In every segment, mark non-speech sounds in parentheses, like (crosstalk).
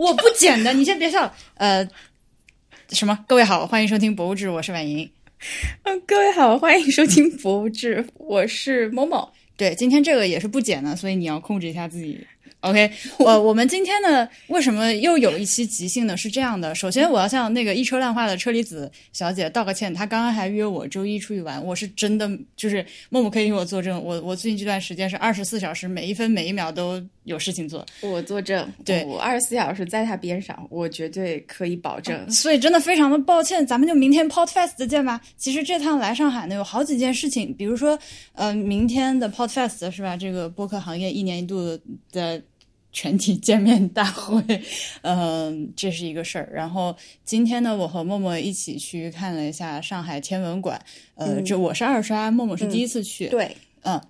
我不剪的，你先别笑。呃，什么？各位好，欢迎收听《博物志》，我是婉莹。嗯，各位好，欢迎收听《博物志》，我是某某。对，今天这个也是不剪的，所以你要控制一下自己。OK，我我们今天呢，为什么又有一期即兴呢？是这样的，首先我要向那个一车烂话的车厘子小姐道个歉，她刚刚还约我周一出去玩，我是真的就是默默可以给我作证，我我最近这段时间是二十四小时，每一分每一秒都有事情做。我作证，对我二十四小时在他边上，我绝对可以保证。所以真的非常的抱歉，咱们就明天 Podfest 见吧。其实这趟来上海呢，有好几件事情，比如说，呃，明天的 Podfest 是吧？这个播客行业一年一度的。全体见面大会，嗯，(laughs) 这是一个事儿。然后今天呢，我和默默一起去看了一下上海天文馆。呃，这我是二刷，默默是第一次去。对，嗯，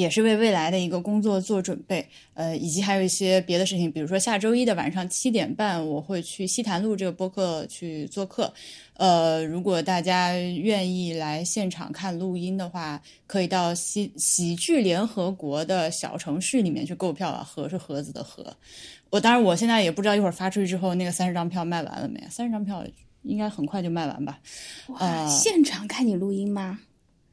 也是为未来的一个工作做准备。呃，以及还有一些别的事情，比如说下周一的晚上七点半，我会去西坛路这个播客去做客。呃，如果大家愿意来现场看录音的话，可以到喜喜剧联合国的小程序里面去购票啊。盒是盒子的盒。我当然，我现在也不知道一会儿发出去之后，那个三十张票卖完了没？三十张票应该很快就卖完吧？哇，现场看你录音吗？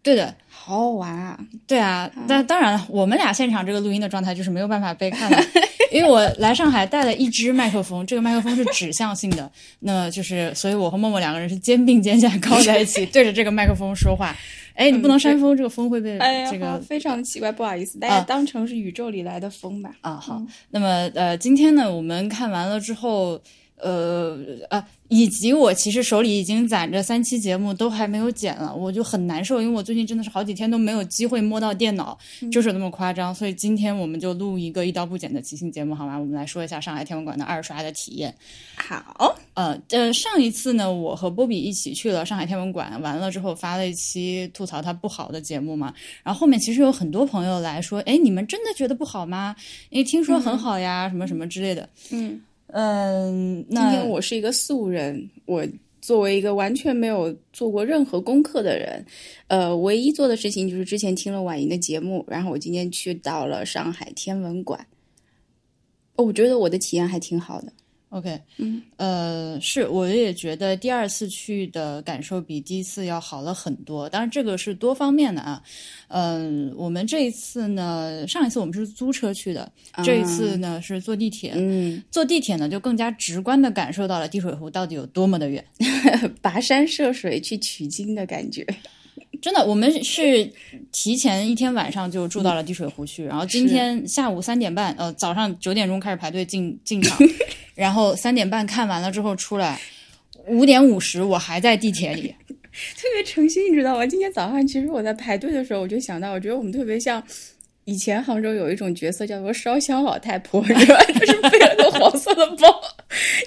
对的，好好玩啊！对啊，但当然了，我们俩现场这个录音的状态就是没有办法被看到，(laughs) 因为我来上海带了一支麦克风，这个麦克风是指向性的，(laughs) 那就是，所以我和默默两个人是肩并肩下靠在一起，(laughs) 对着这个麦克风说话。哎，你不能扇风，这个风会被这个非常奇怪，不好意思，大家当成是宇宙里来的风吧。啊，好，那么呃，今天呢，我们看完了之后。呃啊，以及我其实手里已经攒着三期节目，都还没有剪了，我就很难受，因为我最近真的是好几天都没有机会摸到电脑，就是那么夸张。所以今天我们就录一个一刀不剪的即兴节目，好吗？我们来说一下上海天文馆的二刷的体验。好，呃呃，上一次呢，我和波比一起去了上海天文馆，完了之后发了一期吐槽它不好的节目嘛。然后后面其实有很多朋友来说，哎，你们真的觉得不好吗？因为听说很好呀，什么什么之类的。嗯。嗯，今天我是一个素人，我作为一个完全没有做过任何功课的人，呃，唯一做的事情就是之前听了婉莹的节目，然后我今天去到了上海天文馆，哦我觉得我的体验还挺好的。OK，嗯，呃，是，我也觉得第二次去的感受比第一次要好了很多。当然，这个是多方面的啊。嗯，我们这一次呢，上一次我们是租车去的，这一次呢是坐地铁。嗯，坐地铁呢就更加直观的感受到了滴水湖到底有多么的远，(laughs) 跋山涉水去取经的感觉。真的，我们是提前一天晚上就住到了滴水湖去，然后今天下午三点半，呃，早上九点钟开始排队进进场。(laughs) 然后三点半看完了之后出来，五点五十我还在地铁里，特别诚心，你知道吗？今天早上其实我在排队的时候，我就想到，我觉得我们特别像以前杭州有一种角色叫做烧香老太婆，(laughs) 是吧？就是背了个黄色的包，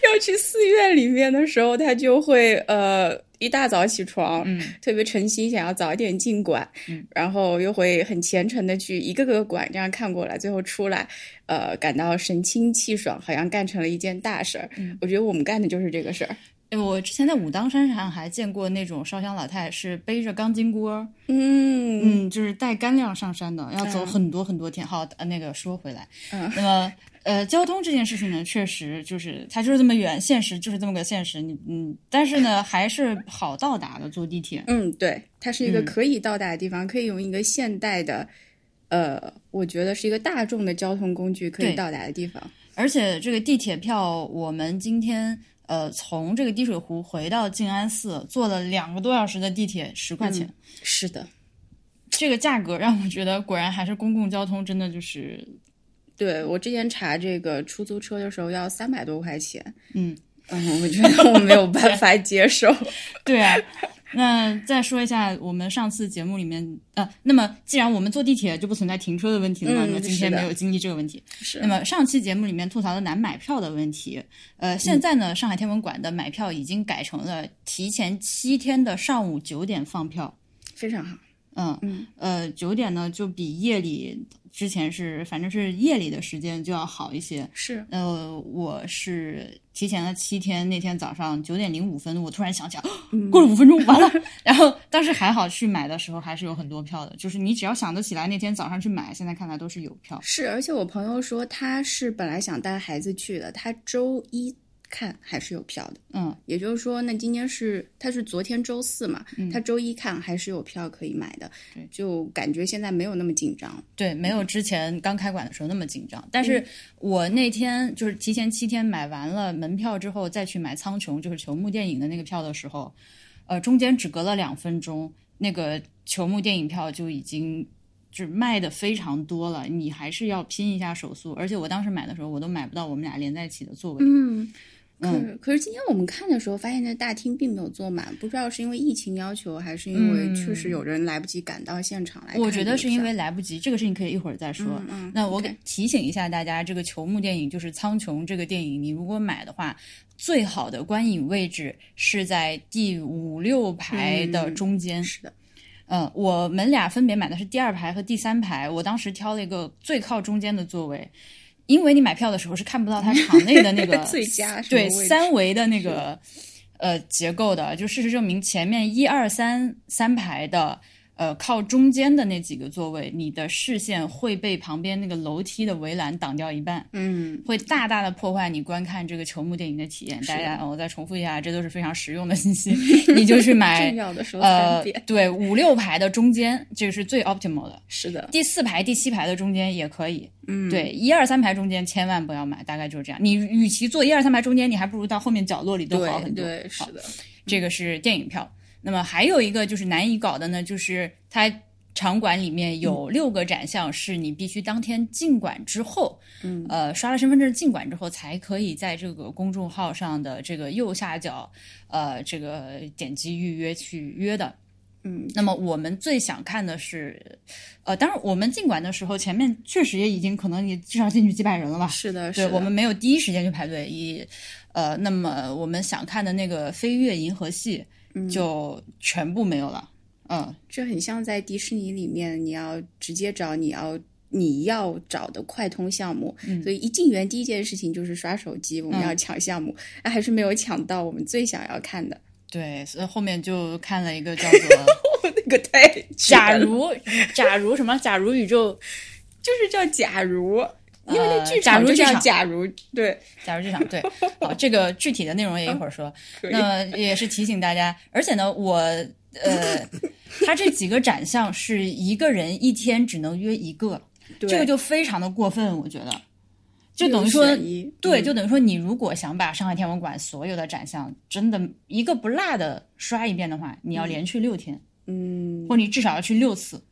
要去寺院里面的时候，他就会呃。一大早起床，嗯，特别诚心想要早一点进馆，嗯，然后又会很虔诚的去一个个馆这样看过来，最后出来，呃，感到神清气爽，好像干成了一件大事儿。嗯，我觉得我们干的就是这个事儿。我之前在武当山上还见过那种烧香老太，是背着钢筋锅，嗯嗯，就是带干粮上山的，要走很多很多天。好，那个说回来，嗯，那么。呃，交通这件事情呢，确实就是它就是这么远，现实就是这么个现实。你嗯，但是呢，还是好到达的，坐地铁。嗯，对，它是一个可以到达的地方，可以用一个现代的，呃，我觉得是一个大众的交通工具可以到达的地方。而且这个地铁票，我们今天呃从这个滴水湖回到静安寺，坐了两个多小时的地铁，十块钱。是的，这个价格让我觉得，果然还是公共交通真的就是。对我之前查这个出租车的时候要三百多块钱，嗯嗯，我觉得我没有办法接受。(laughs) 对啊，那再说一下我们上次节目里面呃，那么既然我们坐地铁就不存在停车的问题了嘛，那么今天没有经历这个问题。是。那么上期节目里面吐槽的难买票的问题，呃，现在呢，上海天文馆的买票已经改成了提前七天的上午九点放票，非常好。嗯嗯呃，九点呢就比夜里之前是反正是夜里的时间就要好一些。是，呃，我是提前了七天，那天早上九点零五分，我突然想起来，嗯过了五分钟，完了。(laughs) 然后当时还好去买的时候还是有很多票的，就是你只要想得起来，那天早上去买，现在看来都是有票。是，而且我朋友说他是本来想带孩子去的，他周一看还是有票的。嗯，也就是说，那今天是他是昨天周四嘛，他周一看还是有票可以买的，对就感觉现在没有那么紧张。对，没有之前刚开馆的时候那么紧张。但是我那天就是提前七天买完了门票之后，再去买苍穹，就是球幕电影的那个票的时候，呃，中间只隔了两分钟，那个球幕电影票就已经就是卖的非常多了，你还是要拼一下手速。而且我当时买的时候，我都买不到我们俩连在一起的座位。嗯，可是可是今天我们看的时候，发现那大厅并没有坐满，不知道是因为疫情要求，还是因为确实有人来不及赶到现场来。我觉得是因为来不及，这个事情可以一会儿再说。嗯嗯那我给提醒一下大家，这个球幕电影就是《苍穹》这个电影，你如果买的话，最好的观影位置是在第五六排的中间。是的，嗯，我们俩分别买的是第二排和第三排，我当时挑了一个最靠中间的座位，因为你买票的时候是看不到它场内的那个 (laughs) 最佳对三维的那个呃结构的，就事实证明前面一二三三排的。呃，靠中间的那几个座位，你的视线会被旁边那个楼梯的围栏挡掉一半，嗯，会大大的破坏你观看这个球幕电影的体验。大家，我再重复一下，这都是非常实用的信息。你就去买 (laughs) 重要的说呃。，对，五六排的中间，这个是最 optimal 的。是的，第四排、第七排的中间也可以。嗯，对，一二三排中间千万不要买，大概就是这样。你与其坐一二三排中间，你还不如到后面角落里都好很多。对对，是的，这个是电影票。那么还有一个就是难以搞的呢，就是它场馆里面有六个展项，是你必须当天进馆之后，嗯，呃，刷了身份证进馆之后，才可以在这个公众号上的这个右下角，呃，这个点击预约去约的。嗯，那么我们最想看的是，呃，当然我们进馆的时候，前面确实也已经可能也至少进去几百人了吧？是的，是的，对我们没有第一时间去排队，以呃，那么我们想看的那个飞跃银河系就全部没有了。嗯，这很像在迪士尼里面，你要直接找你要你要找的快通项目，所以一进园第一件事情就是刷手机，我们要抢项目，啊 (laughs) 还是没有抢到我们最想要看的。对，所以后面就看了一个叫做 (laughs) 那个太《假如假如什么？假如宇宙。就是叫假如，因为那呃剧场就叫假如剧场假如，对，假如剧场》。对，好，这个具体的内容也一会儿说。(laughs) 那也是提醒大家，而且呢，我呃，他这几个展项是一个人一天只能约一个，这个就非常的过分，我觉得。就等于说，对，嗯就等于说，你如果想把上海天文馆所有的展项真的一个不落的刷一遍的话，你要连续六天，嗯，或你至少要去六次，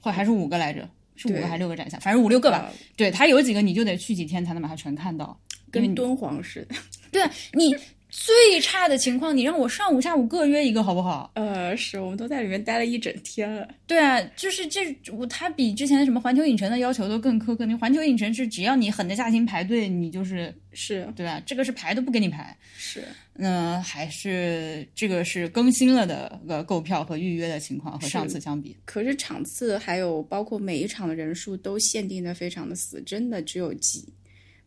或还是五个来着，是五个还是六个展项，反正五六个吧。啊对，它有几个你就得去几天才能把它全看到。跟敦煌似的。(laughs) 对啊你最差的情况，你让我上午下午各约一个好不好？呃，是我们都在里面待了一整天了。对啊，就是这我它比之前什么环球影城的要求都更苛刻。你环球影城是只要你狠得下心排队，你就是是对吧？这个是排都不给你排。是，那还是这个是更新了的呃购票和预约的情况和上次相比，可是场次还有包括每一场的人数都限定的非常的死，真的只有几，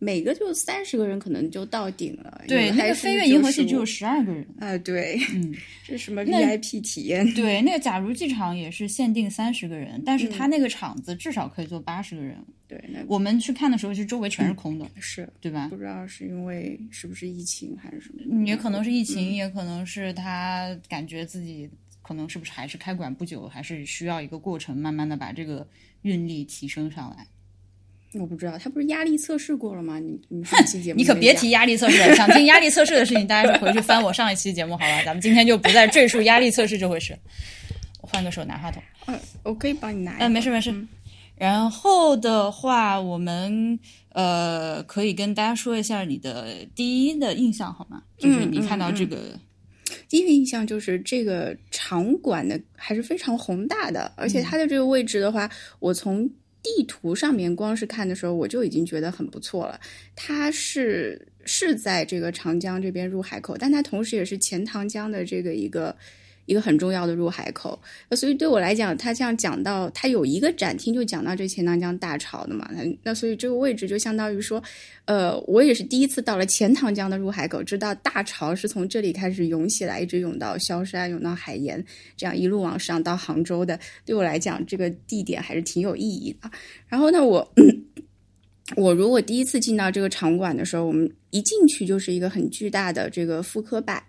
每个就三十个人可能就到顶了。对，那个飞跃银河系只有十二个人。啊，对，嗯，(laughs) 这是什么 VIP 体验？(laughs) 对，那个假如剧场也是限定三十个人，但是他那个场子至少可以坐八十个人。对，那我们去看的时候，其实周围全是空的，是对吧不？知道是因为是不是疫情还是什么？嗯也可能是疫嗯情，也可能是他感觉自己可能是不是还是开馆不久，还是需要一个过程，慢慢的把这个运力提升上来。我不知道，他不是压力测试过了吗？你你上期节目你可别提压力测试了，想听压力测试的事情，大家就回去翻我上一期节目好吧？咱们今天就不再赘述压力测试这回事。我换个手拿话筒。嗯，我可以帮你拿。嗯，没事没事。然后的话，我们呃可以跟大家说一下你的第一的印象好吗？就是你看到这个，第一个印象就是这个场馆的还是非常宏大的，而且它的这个位置的话，我从地图上面光是看的时候，我就已经觉得很不错了。它是是在这个长江这边入海口，但它同时也是钱塘江的这个一个一个很重要的入海口。那所以对我来讲，他这样讲到，他有一个展厅就讲到这钱塘江大潮的嘛，那那所以这个位置就相当于说，呃，我也是第一次到了钱塘江的入海口，知道大潮是从这里开始涌起来，一直涌到萧山，涌到海盐，这样一路往上到杭州的。对我来讲，这个地点还是挺有意义的。然后呢，我。(coughs) 我如果第一次进到这个场馆的时候，我们一进去就是一个很巨大的这个复刻版，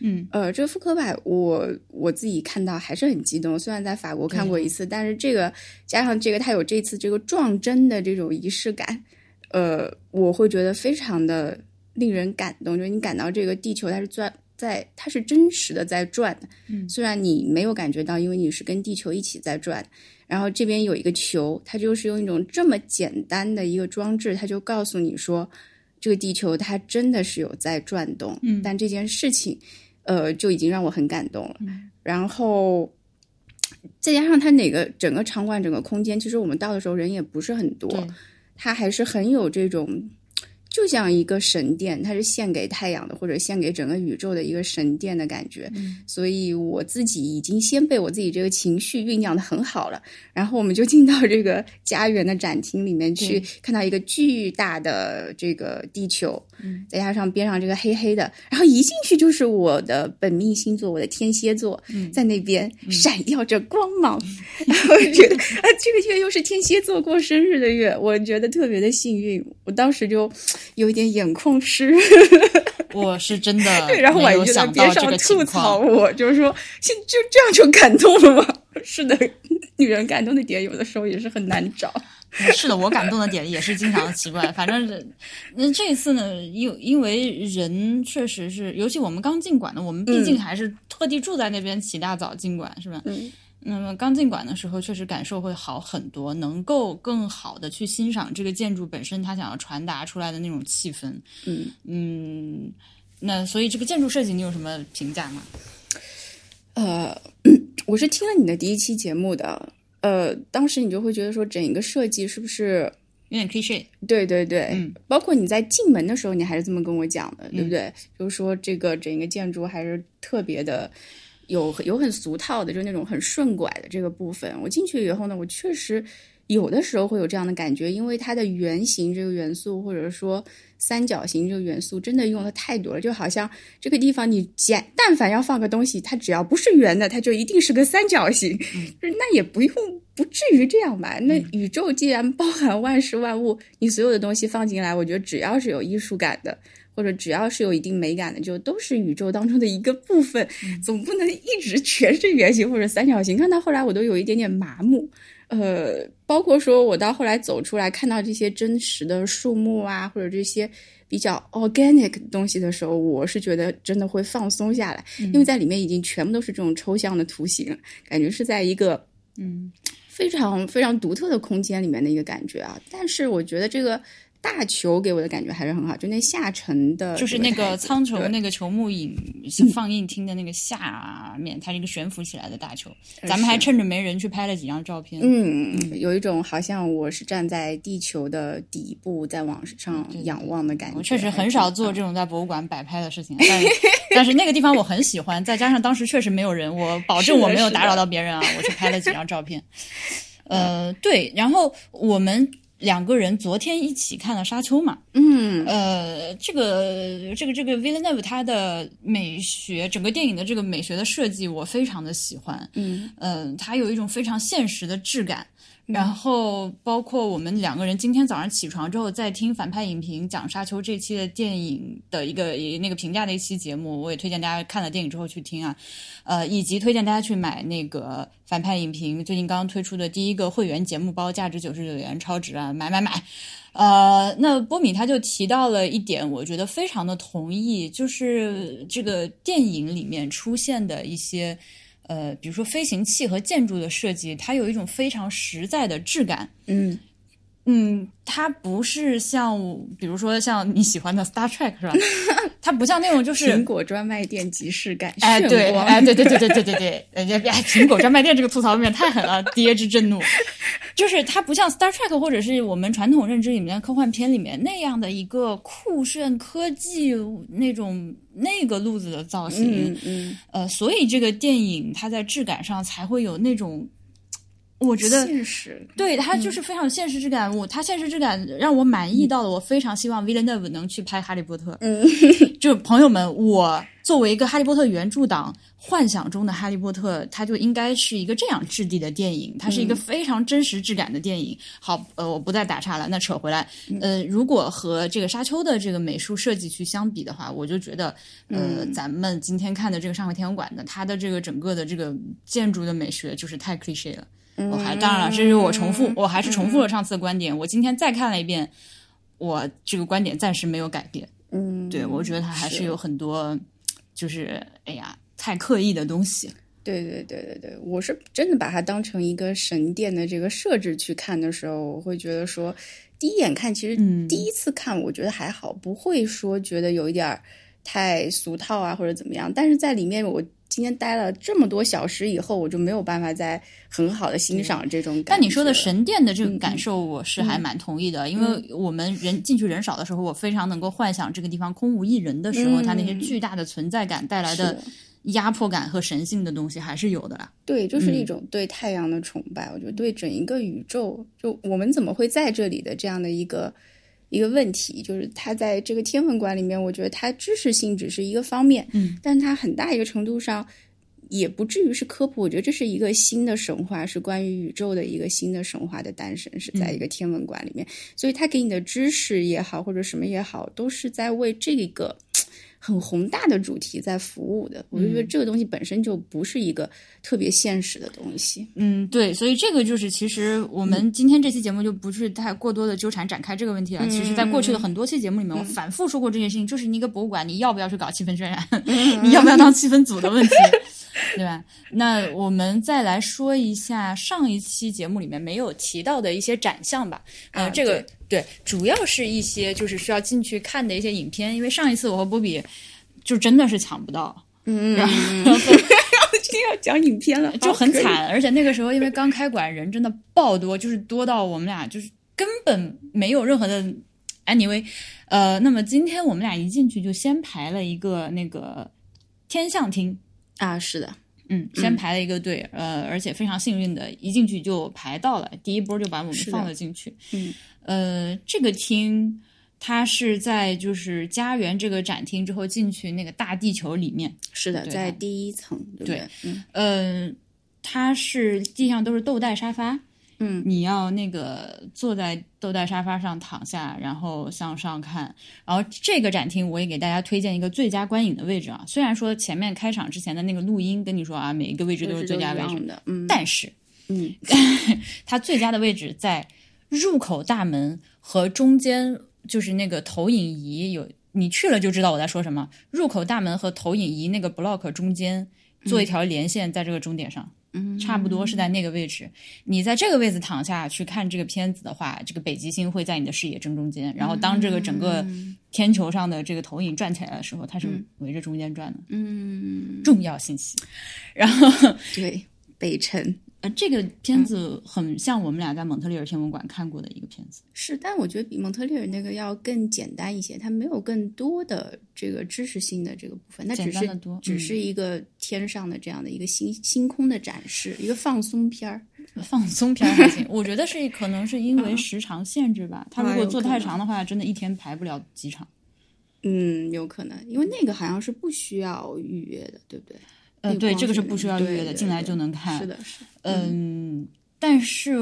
嗯，呃，这个复刻版我我自己看到还是很激动。虽然在法国看过一次，但是这个加上这个，它有这次这个撞针的这种仪式感，呃，我会觉得非常的令人感动。就是你感到这个地球它是转在，它是真实的在转的，嗯，虽然你没有感觉到，因为你是跟地球一起在转。然后这边有一个球，它就是用一种这么简单的一个装置，它就告诉你说，这个地球它真的是有在转动。嗯，但这件事情，呃，就已经让我很感动了。然后再加上它哪个整个场馆整个空间，其实我们到的时候人也不是很多，它还是很有这种。就像一个神殿，它是献给太阳的，或者献给整个宇宙的一个神殿的感觉。所以我自己已经先被我自己这个情绪酝酿的很好了。然后我们就进到这个家园的展厅里面去，看到一个巨大的这个地球，再加上边上这个黑黑的，然后一进去就是我的本命星座，我的天蝎座，在那边闪耀着光芒。然后觉得啊，这个月又是天蝎座过生日的月，我觉得特别的幸运。我当时就。有一点眼眶湿，(laughs) 我是真的。对，然后我就在边上吐槽我，就是说，就就这样就感动了吗？(laughs) 是的，女人感动的点有的时候也是很难找。是的，我感动的点也是经常奇怪。反正，那这次呢，因因为人确实是，尤其我们刚进馆的，我们毕竟还是特地住在那边，起大早进馆，是吧？嗯。那么刚进馆的时候，确实感受会好很多，能够更好的去欣赏这个建筑本身它想要传达出来的那种气氛。嗯嗯，那所以这个建筑设计你有什么评价吗？呃，(coughs) 我是听了你的第一期节目的，呃，当时你就会觉得说整一个设计是不是有点 cliché？对对对，嗯，包括你在进门的时候，你还是这么跟我讲的，对不对？就是说这个整一个建筑还是特别的。有有很俗套的，就是那种很顺拐的这个部分。我进去以后呢，我确实有的时候会有这样的感觉，因为它的圆形这个元素，或者说三角形这个元素，真的用的太多了。就好像这个地方你简但凡要放个东西，它只要不是圆的，它就一定是个三角形。就 (laughs) 是那也不用不至于这样吧？那宇宙既然包含万事万物，你所有的东西放进来，我觉得只要是有艺术感的。或者只要是有一定美感的，就都是宇宙当中的一个部分，总不能一直全是圆形或者三角形。看到后来，我都有一点点麻木。呃，包括说我到后来走出来，看到这些真实的树木啊，或者这些比较 organic 的东西的时候，我是觉得真的会放松下来，因为在里面已经全部都是这种抽象的图形，感觉是在一个嗯非常非常独特的空间里面的一个感觉啊。但是我觉得这个。大球给我的感觉还是很好，就那下沉的，就是那个苍穹那个球幕影 (laughs) 放映厅的那个下面，它是一个悬浮起来的大球。咱们还趁着没人去拍了几张照片。嗯，嗯有一种好像我是站在地球的底部在往上仰望的感觉。我确实很少做这种在博物馆摆拍的事情，但是 (laughs) 但是那个地方我很喜欢，再加上当时确实没有人，我保证我没有打扰到别人啊，我去拍了几张照片。(laughs) 呃，对，然后我们。两个人昨天一起看了《沙丘》嘛？嗯，呃，这个这个这个 Villeneuve 他的美学，整个电影的这个美学的设计，我非常的喜欢。嗯，呃，它有一种非常现实的质感。然后，包括我们两个人今天早上起床之后，在听反派影评讲《沙丘》这期的电影的一个那个评价的一期节目，我也推荐大家看了电影之后去听啊，呃，以及推荐大家去买那个反派影评最近刚刚推出的第一个会员节目包，价值九十九元，超值啊，买买买！呃，那波米他就提到了一点，我觉得非常的同意，就是这个电影里面出现的一些。呃，比如说飞行器和建筑的设计，它有一种非常实在的质感。嗯，嗯，它不是像，比如说像你喜欢的 Star Trek 是吧？(laughs) 它不像那种就是苹果专卖店即视感，哎，对，哎，对对对对对对对，人家哎，苹果专卖店这个吐槽有点太狠了，爹之震怒。(laughs) 就是它不像 Star Trek 或者是我们传统认知里面的科幻片里面那样的一个酷炫科技那种那个路子的造型，嗯嗯，呃，所以这个电影它在质感上才会有那种，我觉得现实，对他就是非常有现实质感。我他现实质感让我满意到了，我非常希望 Villeneuve 能去拍《哈利波特》。嗯，(laughs) 就朋友们，我作为一个《哈利波特》原著党，幻想中的《哈利波特》，它就应该是一个这样质地的电影，它是一个非常真实质感的电影。好，呃，我不再打岔了，那扯回来，呃，如果和这个沙丘的这个美术设计去相比的话，我就觉得，呃，咱们今天看的这个上海天文馆的，它的这个整个的这个建筑的美学就是太 cliche 了。我还当然了，这是我重复，我还是重复了上次的观点。我今天再看了一遍，我这个观点暂时没有改变。嗯，对，我觉得它还是有很多，就是哎呀，太刻意的东西。对对对对对，我是真的把它当成一个神殿的这个设置去看的时候，我会觉得说，第一眼看其实嗯第一次看我觉得还好，不会说觉得有一点太俗套啊或者怎么样，但是在里面我。今天待了这么多小时以后，我就没有办法再很好的欣赏这种感觉。但你说的神殿的这个感受，我是还蛮同意的，因为我们人进去人少的时候，我非常能够幻想这个地方空无一人的时候，嗯它那些巨大的存在感带来的压迫感和神性的东西还是有的啦。对，就是嗯一种对太阳的崇拜。我觉得对整一个宇宙，就我们怎么会在这里的这样的一个一个问题，就是它在这个天文馆里面，我觉得它知识性只是一个方面，嗯，但它很大一个程度上。也不至于是科普，我觉得这是一个新的神话，是关于宇宙的一个新的神话的诞生，是在一个天文馆里面。所以他给你的知识也好，或者什么也好，都是在为这个很宏大的主题在服务的。我就觉得这个东西本身就不是一个特别现实的东西。嗯，对，所以这个就是其实我们今天这期节目就不是太过多的纠缠展开这个问题了。其实，在过去的很多期节目里面，我反复说过这件事情，就是你一个博物馆，你要不要去搞气氛渲染，(laughs) 你要不要当气氛组的问题。(laughs) 对吧？那我们再来说一下上一期节目里面没有提到的一些展项吧。呃，啊这个对，主要是一些就是需要进去看的一些影片，因为上一次我和波比就真的是抢不到，嗯，然后今 (laughs) 天要讲影片了，(laughs) 就很惨。而且那个时候因为刚开馆，人真的爆多，就是多到我们俩就是根本没有任何的 anyway。呃，那么今天我们俩一进去就先排了一个那个天象厅。啊，是的，嗯，先排了一个队，呃，而且非常幸运的，一进去就排到了，第一波就把我们放了进去。嗯，呃，这个厅它是在就是家园这个展厅之后进去那个大地球里面，是的，在第一层，对对？嗯。呃，它是地上都是豆袋沙发，嗯，你要那个坐在豆袋沙发上躺下，然后向上看。然后这个展厅我也给大家推荐一个最佳观影的位置啊，虽然说前面开场之前的那个录音跟你说啊，每一个位置都是最佳位置，的，嗯，但是嗯。(laughs) 它最佳的位置在入口大门和中间，就是那个投影仪有，你去了就知道我在说什么。入口大门和投影仪那个 block 中间做一条连线，在这个终点上。嗯，差不多是在那个位置。你在这个位置躺下去看这个片子的话，这个北极星会在你的视野正中间。然后当这个整个天球上的这个投影转起来的时候，它是围着中间转的。嗯，重要信息。然后对，北辰呃，这个片子很像我们俩在蒙特利尔天文馆看过的一个片子。是，但我觉得比蒙特利尔那个要更简单一些，它没有更多的这个知识性的这个部分，它只是只嗯是一个天上的这样的一个星星空的展示，一个放松片儿。放松片儿还行，我觉得是可能是因为时长限制吧。他如果做太长的话，真的一天排不了几场。嗯，有可能，因为那个好像是不需要预约的，对不对？呃，对，这个是不需要预约的，进来就能看。是的，是的。嗯，但是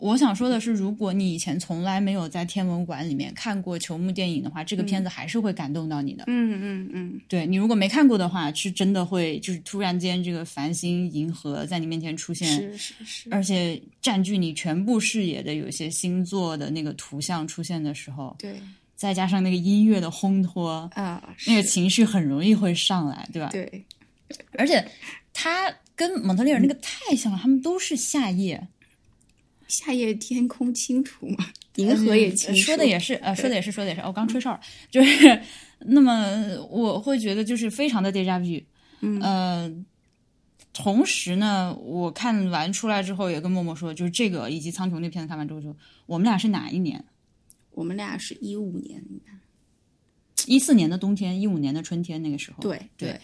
我想说的是，如果你以前从来没有在天文馆里面看过球幕电影的话，这个片子还是会感动到你的。嗯嗯嗯，对你如果没看过的话，是真的会就是突然间这个繁星银河在你面前出现，是是是，而且占据你全部视野的有些星座的那个图像出现的时候，对再加上那个音乐的烘托，啊，那个情绪很容易会上来，对吧？对而且他跟蒙特利尔那个太像了，他们都是夏夜。夏夜天空倾吐嘛，银河也清楚，说的也是，呃，说的也是，说的也是。我刚吹哨，就是那么我会觉得就是非常的 deja vu，嗯呃，同时呢，我看完出来之后也跟默默说，就是这个以及苍穹那片子看完之后，就我们俩是哪一年？我们俩是一五年，一四年的冬天，一五年的春天，那个时候，对对，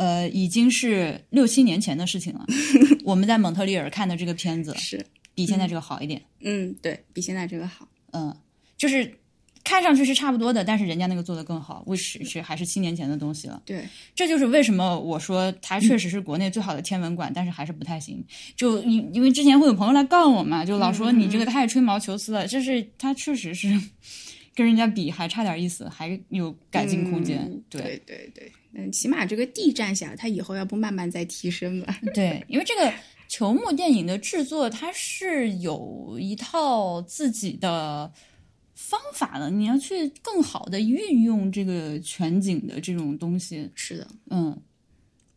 呃，已经是六七年前的事情了。(laughs) 我们在蒙特利尔看的这个片子，是，比现在这个好一点。嗯，对比现在这个好，嗯，就是看上去是差不多的，但是人家那个做的更好，为是是还是七年前的东西了。对，这就是为什么我说它确实是国内最好的天文馆，但是还是不太行。就因因为之前会有朋友来告我嘛，就老说你这个太吹毛求疵了，就是它确实是跟人家比还差点意思，还有改进空间。嗯对对对，嗯，起码这个地站下，它以后要不慢慢再提升吧。(laughs) 对，因为这个球幕电影的制作，它是有一套自己的方法的，你要去更好的运用这个全景的这种东西。是的，嗯，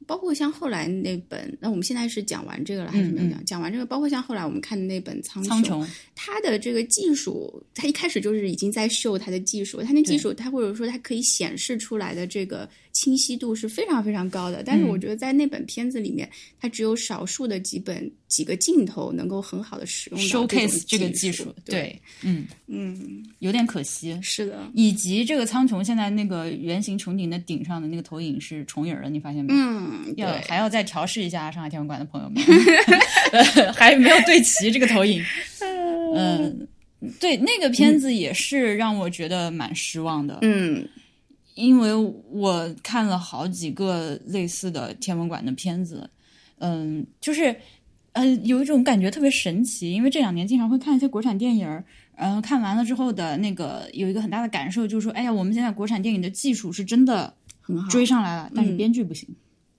包括像后来那本，那我们现在是讲完这个了还是没有讲？讲完这个，包括像后来我们看的那本《苍穹，它的这个技术，它一开始就是已经在秀它的技术，它那技术，它或者说它可以显示出来的这个清晰度是非常非常高的。但是我觉得在那本片子里面，它只有少数的几本几个镜头能够很好的使用 showcase 这这个技术。对，嗯，嗯，有点可惜。是的，以及这个苍穹现在那个圆形穹顶的顶上的那个投影是重影儿的，你发现没？嗯，要对，还要再调试一下上海天文馆的朋友们，(laughs) 呃还没有对齐这个投影。(laughs) 嗯，对，那个片子也是让我觉得蛮失望的，嗯因为我看了好几个类似的天文馆的片子，嗯，就是。呃，有一种感觉特别神奇，因为这两年经常会看一些国产电影儿，然后看完了之后的那个有一个很大的感受，就是说，哎呀，我们现在国产电影的技术是真的很好，追上来了，但是嗯编剧不行。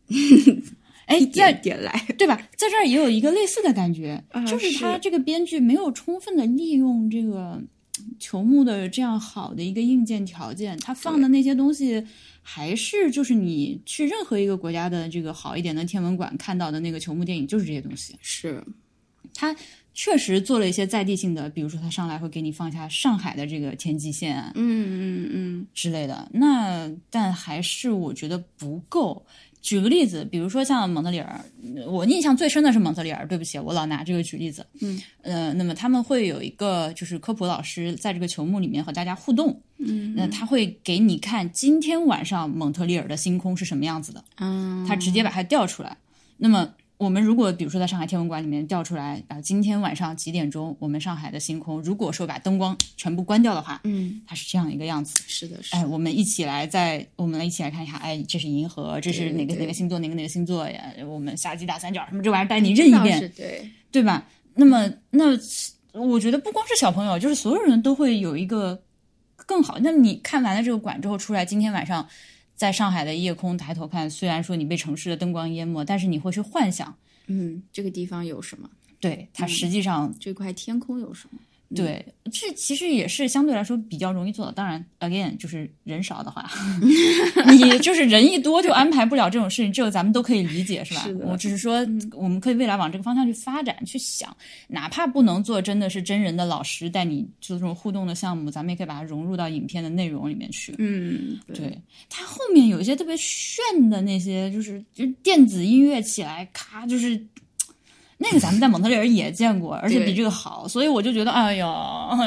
(laughs) 哎，一在点点来，对吧？在这儿也有一个类似的感觉，啊就是他这个编剧没有充分的利用这个球幕的这样好的一个硬件条件，它放的那些东西还是就是你去任何一个国家的这个好一点的天文馆看到的那个球幕电影就是这些东西。是，他确实做了一些在地性的，比如说他上来会给你放下上海的这个天际线啊嗯嗯嗯，之类的，那但还是我觉得不够。举个例子，比如说像蒙特利尔，我印象最深的是蒙特利尔。对不起，我老拿这个举例子。嗯，呃，那么他们会有一个就是科普老师在这个球幕里面和大家互动。嗯，那他会给你看今天晚上蒙特利尔的星空是什么样子的。嗯，他直接把它调出来。那么我们如果比如说在上海天文馆里面调出来啊，今天晚上几点钟我们上海的星空，如果说把灯光全部关掉的话，嗯，它是这样一个样子。是的，是哎，的，我们一起来在，我们来一起来看一下，哎，这是银河，这是哪个哪个星座，哪个哪个星座呀？我们夏季大三角什么这玩意儿带你认一倒是遍，对，对吧？那么，那我觉得不光是小朋友，就是所有人都会有一个更好。那你看完了这个馆之后出来，今天晚上在上海的夜空抬头看，虽然说你被城市的灯光淹没，但是你会去幻想，嗯，这个地方有什么？对它实际上这块天空有什么？对，这其实也是相对来说比较容易做的。当然，again，就是人少的话，(laughs) 你就是人一多就安排不了这种事情，这个咱们都可以理解，是吧？是的我只是说，我们可以未来往这个方向去发展，去想，哪怕不能做真的是真人的老师带你做这种互动的项目，咱们也可以把它融入到影片的内容里面去。嗯，对，它后面有一些特别炫的那些，就是就电子音乐起来，咔，就是那个咱们在蒙特利尔也见过，而且比这个好，所以我就觉得，哎呀，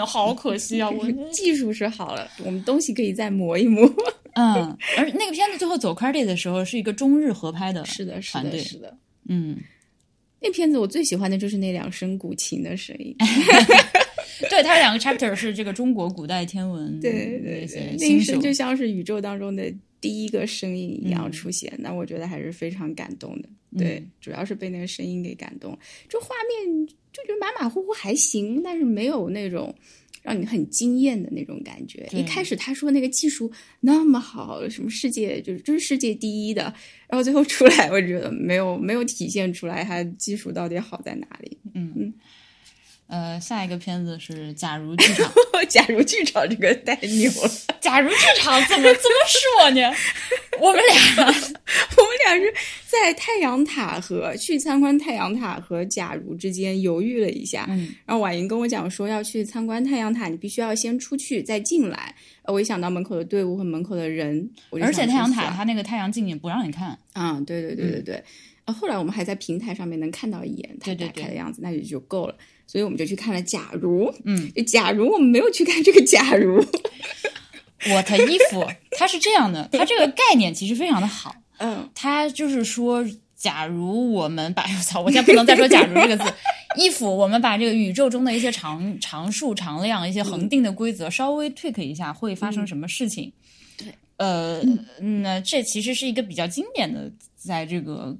好可惜啊！我 (laughs) 技术是好了，我们东西可以再磨一磨。嗯，而那个片子最后走 credit 的时候是一个中日合拍的，是的，是的，是的。嗯，那片子我最喜欢的就是那两声古琴的声音，(laughs) 对，它两个 chapter 是这个中国古代天文 (laughs) 对对对，那一声就像是宇宙当中的第一个声音一样嗯出现，那我觉得还是非常感动的。对，主要是被那个声音给感动。这画面就觉得马马虎虎还行，但是没有那种让你很惊艳的那种感觉。一开始他说那个技术那么好，什么世界就是这是世界第一的，然后最后出来，我觉得没有没有体现出来他技术到底好在哪里。呃，下一个片子是《假如剧场》，(laughs) 假如剧场这个太牛了，假如剧场怎么怎么说呢？(laughs) 我们俩我们俩是在在太阳塔和去参观太阳塔和假如之间犹豫了一下，嗯，然后婉莹跟我讲说要去参观太阳塔，你必须要先出去再进来。呃我一想到门口的队伍和门口的人，而且太阳塔它那个太阳镜也不让你看，啊，对对对对对。呃后来我们还在平台上面能看到一眼它打开的样子，那也就够了。所以我们就去看了假如，嗯，假如我们没有去看这个假如，我的衣服它是这样的，它这个概念其实非常的好，嗯它就是说，假如我们把，(laughs) 我操，我现在不能再说“假如”这个字。衣服，我们把这个宇宙中的一些常常数、常量、一些恒定的规则稍微 tweak 一下，会发生什么事情？对，呃，那这其实是一个比较经典的，在这个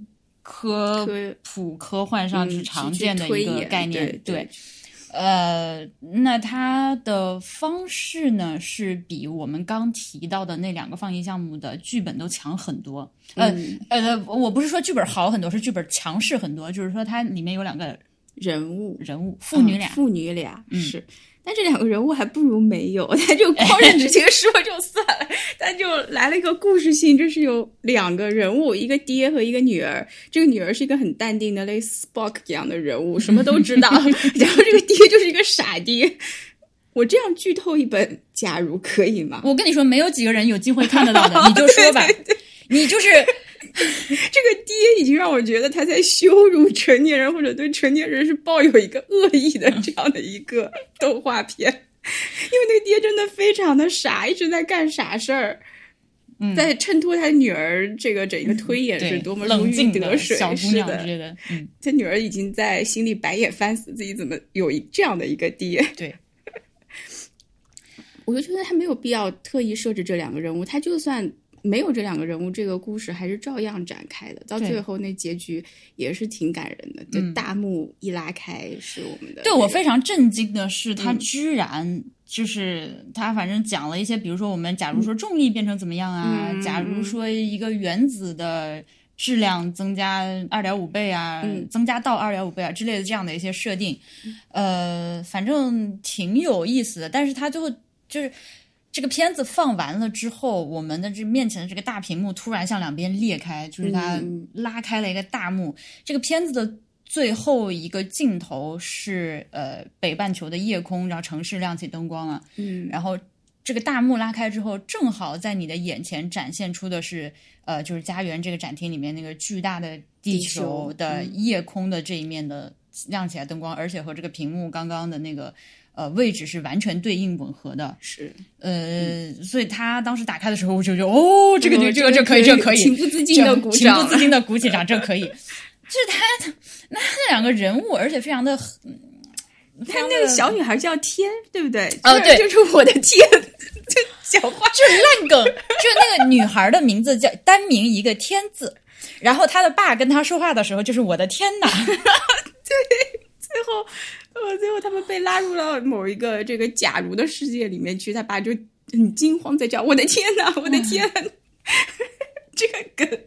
科科普科幻上是嗯常见的一个概念。对对呃，那它的方式呢，是比我们刚提到的那两个放映项目的剧本都强很多。呃、嗯呃，我不是说剧本好很多，是剧本强势很多。就是说，它里面有两个人物人物，父女俩，嗯父女俩、嗯是。但这两个人物还不如没有，(laughs) 他就光认只这个说就算了，他就来了一个故事性，就是有两个人物，一个爹和一个女儿。这个女儿是一个很淡定的类似 Spock 一样的人物，什么都知道，(laughs) 然后这个爹就是一个傻爹。我这样剧透一本，假如可以吗？我跟你说，没有几个人有机会看得到的，你就说吧，(laughs) 你就是这 (laughs) 个爹已经让我觉得他在羞辱成年人，或者对成年人是抱有一个恶意的这样的一个动画片。因为那个爹真的非常的傻，一直在干傻事儿，嗯在衬托他女儿这个整个推演是多么如鱼得水。小姑是的，娘之类的，嗯，他女儿已经在心里白眼翻死，自己怎么有一这样的一个爹？对，(laughs) 我就觉得他没有必要特意设置这两个人物，他就算没有这两个人物，这个故事还是照样展开的。到最后那结局也是挺感人的，就大幕一拉开是我们的、对我非常震惊的是，他嗯居然就是他，反正讲了一些，比如说我们假如说重力变成怎么样啊，嗯假如说一个原子的质量增加二点五倍啊，嗯增加到二点五倍啊之类的这样的一些设定，呃，反正挺有意思的。但是他最后就是。这个片子放完了之后，我们的这面前的这个大屏幕突然向两边裂开，就是它嗯拉开了一个大幕。这个片子的最后一个镜头是呃北半球的夜空，然后城市亮起灯光了，嗯然后这个大幕拉开之后，正好在你的眼前展现出的是呃就是家园这个展厅里面那个巨大的地地球球的嗯夜空的这一面的亮起来灯光，而且和这个屏幕刚刚的那个。呃，位置是完全对应吻合的，是呃，所以他当时打开的时候，我就觉得，哦，这个这个这可以，这可以，情不自禁的鼓掌，情不自禁的鼓起掌，这可以。(laughs) 就是他那那两个人物，而且非常的，嗯他那个小女孩叫天，对不对？哦对。就是我的天，这讲话。(laughs) 就是烂梗，就是那个女孩的名字叫单名一个天字，然后他的爸跟他说话的时候，就是我的天哪，(laughs) 最后，呃，最后他们被拉入了某一个这个假如的世界里面去，他爸就很惊慌，在叫：“我的天哪，(laughs) 我的天！” (laughs) 这个梗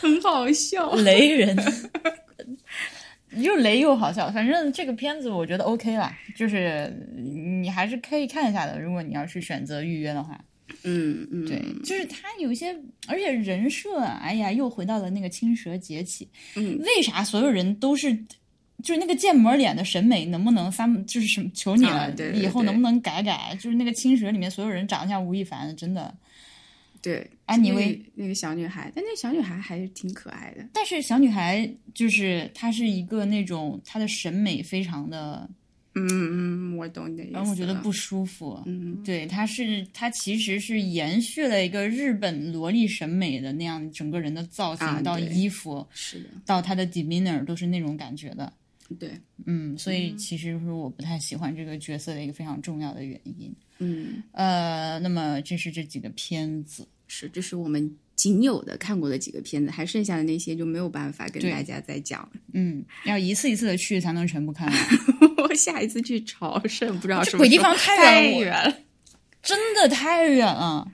很好笑。雷人。(laughs) 又雷又好笑，反正这个片子我觉得 OK 啦，就是你还是可以看一下的。如果你要是选择预约的话，嗯嗯，对，就是他有一些，而且人设啊，哎呀，又回到了那个青蛇崛起。嗯，为啥所有人都是，就是那个建模脸的审美能不能三，就是什么求你了，啊对对对以后能不能改改？就是那个青蛇里面所有人长得像吴亦凡，真的。对，安妮薇那个小女孩，但那个小女孩还是挺可爱的。但是小女孩就是她是一个那种她的审美非常的，嗯嗯，我懂你的意思。然后我觉得不，舒服。嗯，对，她是她其实是延续了一个日本萝莉审美的那样整个人的造型，到衣服，是的，到她的 demeanor 都是那种感觉的。对，嗯，所以其实是我不太喜欢这个角色的一个非常重要的原因。嗯，呃，那么这是这几个片子，是，这是我们仅有的看过的几个片子，还剩下的那些就没有办法跟大家再讲了。嗯，要一次一次的去才能全部看完，(laughs) 我下一次去朝圣，不知道这什么鬼地方太太远了。真的太远了。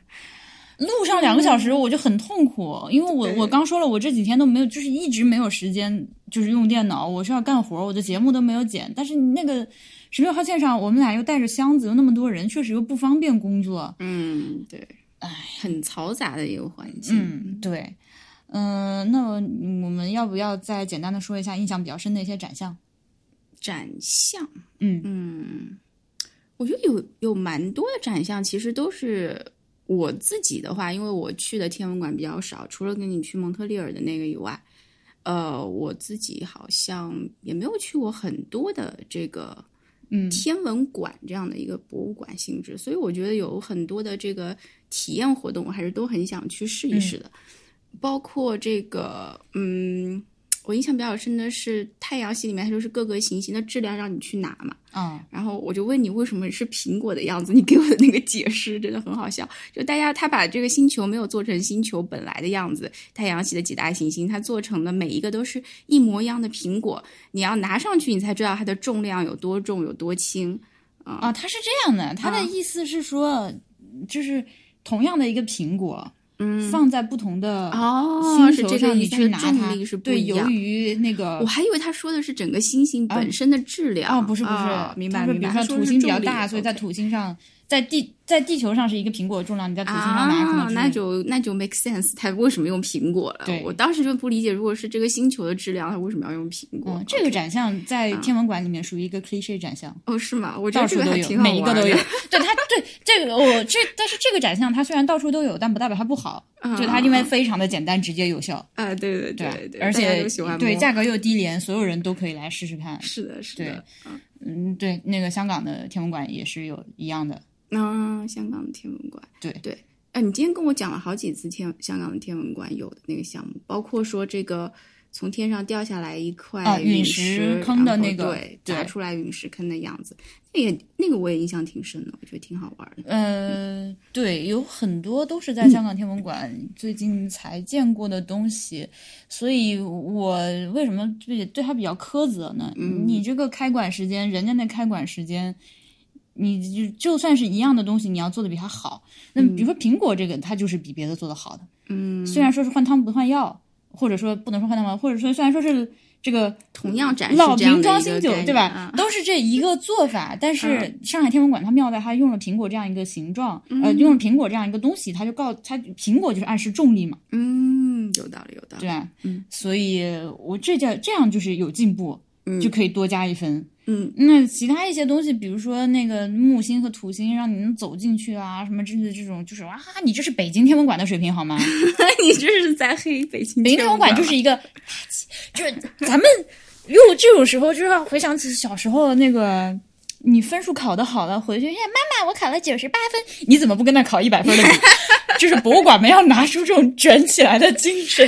路上两个小时我就很痛苦，因为我我刚说了，我这几天都没有，就是一直没有时间，就是用电脑，我是要干活，我的节目都没有剪。但是那个十六号线上，我们俩又带着箱子，又那么多人，确实又不方便工作。嗯，对，唉，很嘈杂的一个环境。嗯，对，嗯，那我们要不要再简单的说一下印象比较深的一些展项？展项，嗯嗯，我觉得有有蛮多的展项，其实都是我自己的话，因为我去的天文馆比较少，除了跟你去蒙特利尔的那个以外，呃，我自己好像也没有去过很多的这个嗯天文馆这样的一个博物馆性质，所以我觉得有很多的这个体验活动，我还是都很想去试一试的。包括这个，嗯，我印象比较深的是太阳系里面它就是各个行星的质量让你去拿嘛，嗯，然后我就问你为什么是苹果的样子，你给我的那个解释真的很好笑。就大家他把这个星球没有做成星球本来的样子，太阳系的几大行星，它做成了每一个都是一模一样的苹果，你要拿上去你才知道它的重量有多重有多轻。啊，他是这样的，他的啊意思是说，就是同样的一个苹果，嗯，放在不同的哦是这个星球上，你去拿它对，由于那个我还以为他说的是整个星星本身的质量。啊，不是不是，啊明白明白。他说比如说土星比较大，所以在土星上，在地在地球上是一个苹果的重量，你在土星上拿可啊，那就那就 make sense，它为什么用苹果了？对我当时就不理解，如果是这个星球的质量，它为什么要用苹果？嗯，这个展项在天文馆里面属于一个 cliche 展项，哦是吗？我到处都有，每一个都有。对它对这个我这，但是这个展项它虽然到处都有，但不代表它不好，啊就它因为非常的简单、直接、有效，啊，对对对对，而且对价格又低廉，所有人都可以来试试看。是的，是对的。嗯，对，那个香港的天文馆也是有一样的。啊，香港的天文馆，对对。哎，你今天跟我讲了好几次天香港的天文馆有的那个项目，包括说这个从天上掉下来一块啊陨石石坑的那个对，对砸出来陨石坑的样子，那也那个我也印象挺深的，我觉得挺好玩的。呃，对，有很多都是在香港天文馆最近才见过的东西，所以我为什么对对它比较苛责呢？你这个开馆时间，人家那开馆时间。你就就算是一样的东西，你要做的比它好。那比如说苹果这个，它就是比别的做的好的。嗯，虽然说是换汤不换药，或者说不能说换汤不换，或者说虽然说是这个同样展示老瓶装新酒，对吧？啊都是这一个做法，但是上海天文馆它妙在它用了苹果这样一个形状，呃，用了苹果这样一个东西，它就告它苹果就是暗示重力嘛，嗯，有道理，有道理。对吧？嗯，所以我这叫这样就是有进步，嗯就可以多加一分。嗯，那其他一些东西，比如说那个木星和土星，让你能走进去啊，什么之类的这种，就是啊，你这是北京天文馆的水平好吗？(laughs) 你这是在黑北京北京天文馆就是一个，就是咱们如果这种时候就要回想起小时候那个，你分数考得好了，回去，哎，妈妈，我考了九十八分，你怎么不跟那考一百分的比？(laughs) 就是博物馆们要拿出这种卷起来的精神。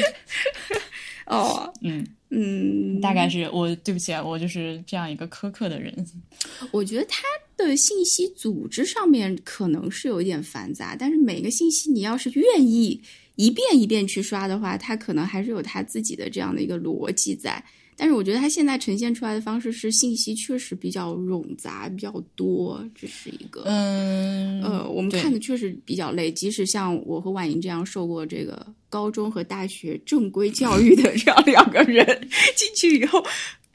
哦，嗯，嗯，大概是我对不起啊，我就是这样一个苛刻的人。(laughs) 我觉得他的信息组织上面可能是有一点繁杂，但是每个信息你要是愿意一遍一遍去刷的话，他可能还是有他自己的这样的一个逻辑在。但是我觉得它现在呈现出来的方式是信息确实比较冗杂，比较多，这是一个。嗯，呃，我们看的确实比较累，即使像我和婉莹这样受过这个高中和大学正规教育的这样两个人 (laughs) 进去以后，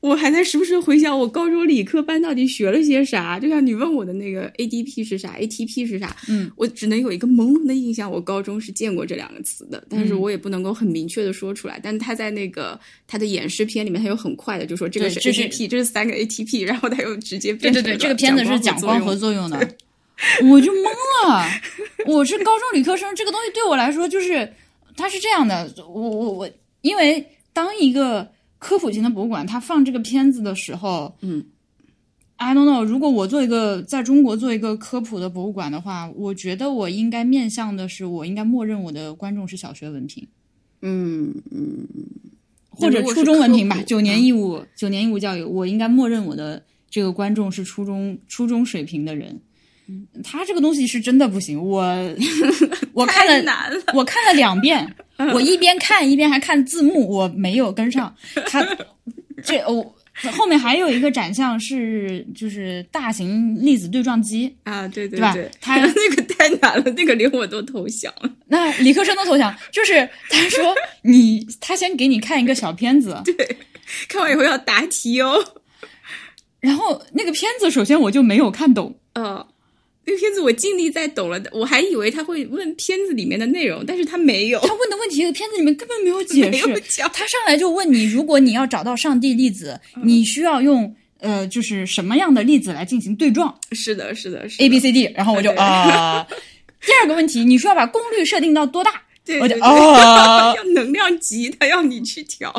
我还在时不时回想我高中理科班到底学了些啥。就像你问我的那个 ADP 是啥，ATP 是啥，嗯，我只能有一个朦胧的印象，我高中是见过这两个词的，但是我也不能够很明确的说出来。但他在那个他的演示片里面，他又很快的就说这个是对这是 ATP，这是三个 ATP，然后他又直接对对对，变成了这个片子是讲光光合作用的，(laughs) 我就懵了。我是高中理科生，这个东西对我来说就是它是这样的。我我我，因为当一个科普型的博物馆，它放这个片子的时候，嗯，I don't know，如果我做一个在中国做一个科普的博物馆的话，我觉得我应该面向的是，我应该默认我的观众是小学文凭。嗯嗯。或者初中文凭吧九年义务，九年义务教育，我应该默认我的这个观众是初中初中水平的人。他这个东西是真的不行，我 (laughs) 我看了了，我看了两遍，我一边看一边还看字幕，我没有跟上。他这我、后面还有一个展项是就是大型粒子对撞机，啊，对对对他 (laughs) 那个太难了，那个连我都投降了。那理科生都投降，就是他说你他先给你看一个小片子，对，看完以后要答题哦。然后那个片子首先我就没有看懂。嗯那片子我尽力在懂了，我还以为他会问片子里面的内容，但是他没有。他问的问题，片子里面根本没有解释。他上来就问你，如果你要找到上帝粒子，你需要用呃，就是什么样的粒子来进行对撞是的，是的，是的？A、B、C、D，然后我就对啊。第二个问题，你需要把功率设定到多大？我就对对对啊 (laughs) 要能量级，他要你去调。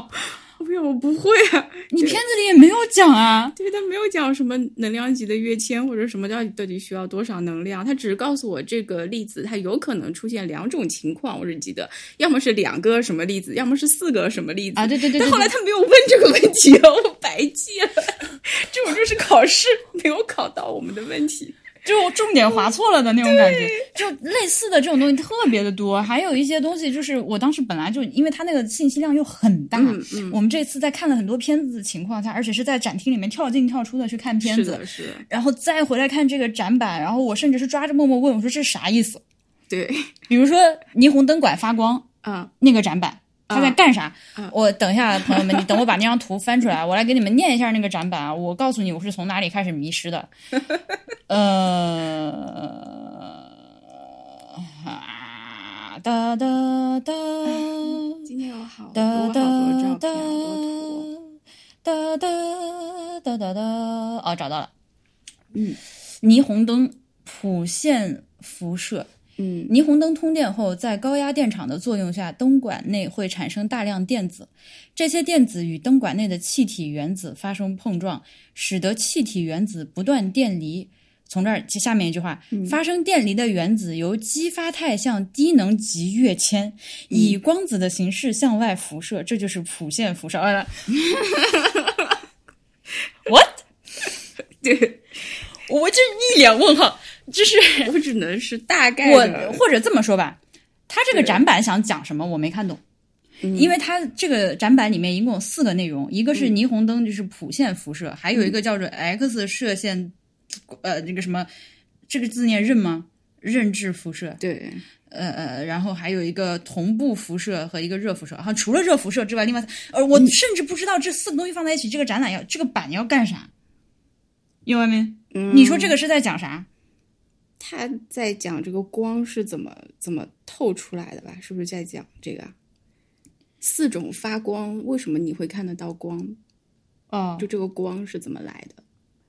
我不会啊。你片子里也没有讲啊。对他没有讲什么能量级的跃迁或者什么到底到底需要多少能量，他只是告诉我这个粒子它有可能出现两种情况，我只记得要么是两个什么粒子，要么是四个什么粒子啊对对对对但后来他没有问这个问题，我白记了。(laughs) 这种就是考试没有考到我们的问题。就重点划错了的那种感觉，就类似的这种东西特别的多，还有一些东西就是我当时本来就因为它那个信息量又很大，嗯嗯我们这次在看了很多片子的情况下，而且是在展厅里面跳进跳出的去看片子，是的，是的，然后再回来看这个展板，然后我甚至是抓着默默问我说这是啥意思？对，比如说霓虹灯管发光啊，那个展板。他在干啥？啊我等一下，朋友们，你等我把那张图翻出来，我来给你们念一下那个展板啊。我告诉你，我是从哪里开始迷失的。(laughs) 呃，啊哒哒哒今天有好多照片，好多图。哒哒哒哒哒，哦，找到了。嗯霓虹灯谱线辐射。嗯霓虹灯通电后，在高压电场的作用下，灯管内会产生大量电子。这些电子与灯管内的气体原子发生碰撞，使得气体原子不断电离。从这儿下面一句话，发生电离的原子由激发态向低能级跃迁，以光子的形式向外辐射，这就是谱线辐射。完了，(laughs) what？对，我这一脸问号，就是我只能是大概我的或者这么说吧，他这个展板想讲什么，我没看懂。嗯因为它这个展板里面一共有四个内容，一个是霓虹灯，就是谱线辐射，还有一个叫做 X 射线，呃，那个什么，这个字念认吗？认知辐射，对呃呃，然后还有一个同步辐射和一个热辐射。哈，除了热辐射之外，另外，呃，我甚至不知道这四个东西放在一起，这个展览要这个板要干啥？有外面，你说这个是在讲啥？他在讲这个光是怎么怎么透出来的吧？是不是在讲这个啊？四种发光，为什么你会看得到光？哦就这个光是怎么来的？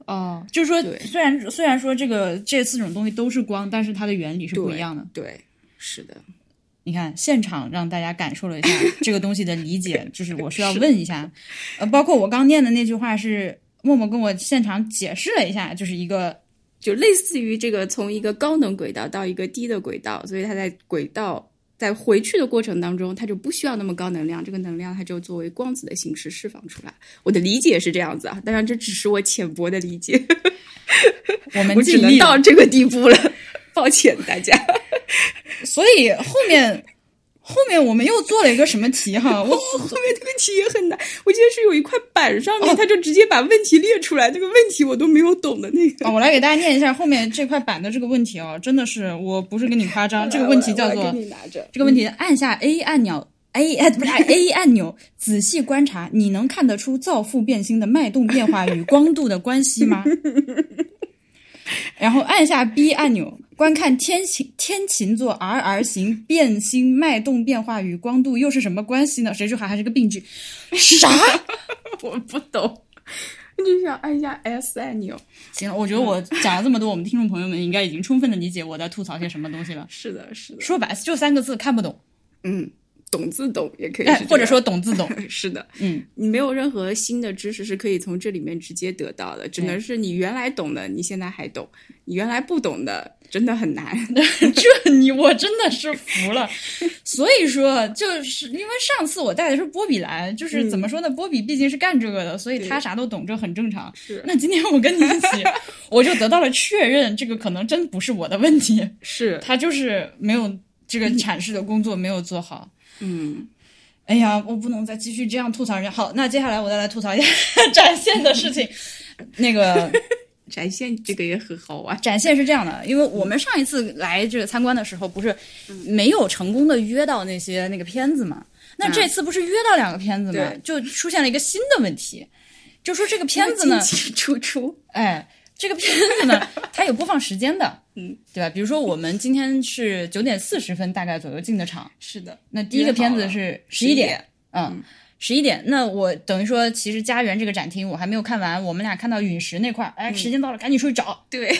哦，就是说，虽然虽然说这个这四种东西都是光，但是它的原理是不一样的。对，是的，你看，现场让大家感受了一下 (laughs) 这个东西的理解，就是我需要问一下，呃，包括我刚念的那句话是默默跟我现场解释了一下，就是一个就类似于这个从一个高能轨道到一个低的轨道，所以它在轨道在回去的过程当中，它就不需要那么高能量，这个能量它就作为光子的形式释放出来。我的理解是这样子啊，当然这只是我浅薄的理解，我们我只能到这个地步了，抱歉大家。(laughs) 所以后面后面我们又做了一个什么题哈？(laughs) 我后面那个题也很难，我记得是有一块板上哦面，他就直接把问题列出来，那个问题我都没有懂的那个。啊，我来给大家念一下后面这块板的这个问题哦，真的是我不是跟你夸张，(laughs) 这个问题叫做。这个问题按下 A 按钮。A (laughs) 哎不是 A 按钮，仔细观察，你能看得出造父变星的脉动变化与光度的关系吗？(laughs) 然后按下 B 按钮，观看天琴天琴座 R R 型变星脉动变化与光度又是什么关系呢？谁说还还是个病句？啥？(laughs) 我不懂，就想按一下 S 按钮。行了，我觉得我讲了这么多，我们听众朋友们应该已经充分的理解我在吐槽些什么东西了。是的，是的，说白了就三个字，看不懂，嗯，懂自懂也可以或者说懂自懂。(laughs) 是的，嗯，你没有任何新的知识是可以从这里面直接得到的，只能是你原来懂的，你现在还懂；你原来不懂的，真的很难。(laughs) 这你我真的是服了。(laughs) 所以说，就是因为上次我带的是波比来，就是怎么说呢？波比毕竟是干这个的，所以他啥都懂，这很正常。是那今天我跟你一起，我就得到了确认，这个可能真不是我的问题，是，他就是没有这个阐释的工作没有做好。嗯，哎呀，我不能再继续这样吐槽人家。好，那接下来我再来吐槽一下 (laughs) 展现的事情。那个 (laughs) 展现这个也很好玩。展现是这样的，因为我们上一次来这个参观的时候，不是没有成功的约到那些那个片子嘛？那这次不是约到两个片子嘛？对就出现了一个新的问题，就说这个片子呢，进进出出，哎，这个片子呢，它有播放时间的，嗯，对吧？比如说我们今天是九点四十分大概左右进的场，是的，那第一个片子是十一11点点，嗯，十一点。那我等于说，其实家园这个展厅我还没有看完，我们俩看到陨石那块儿，哎，时间到了，赶紧出去找。对，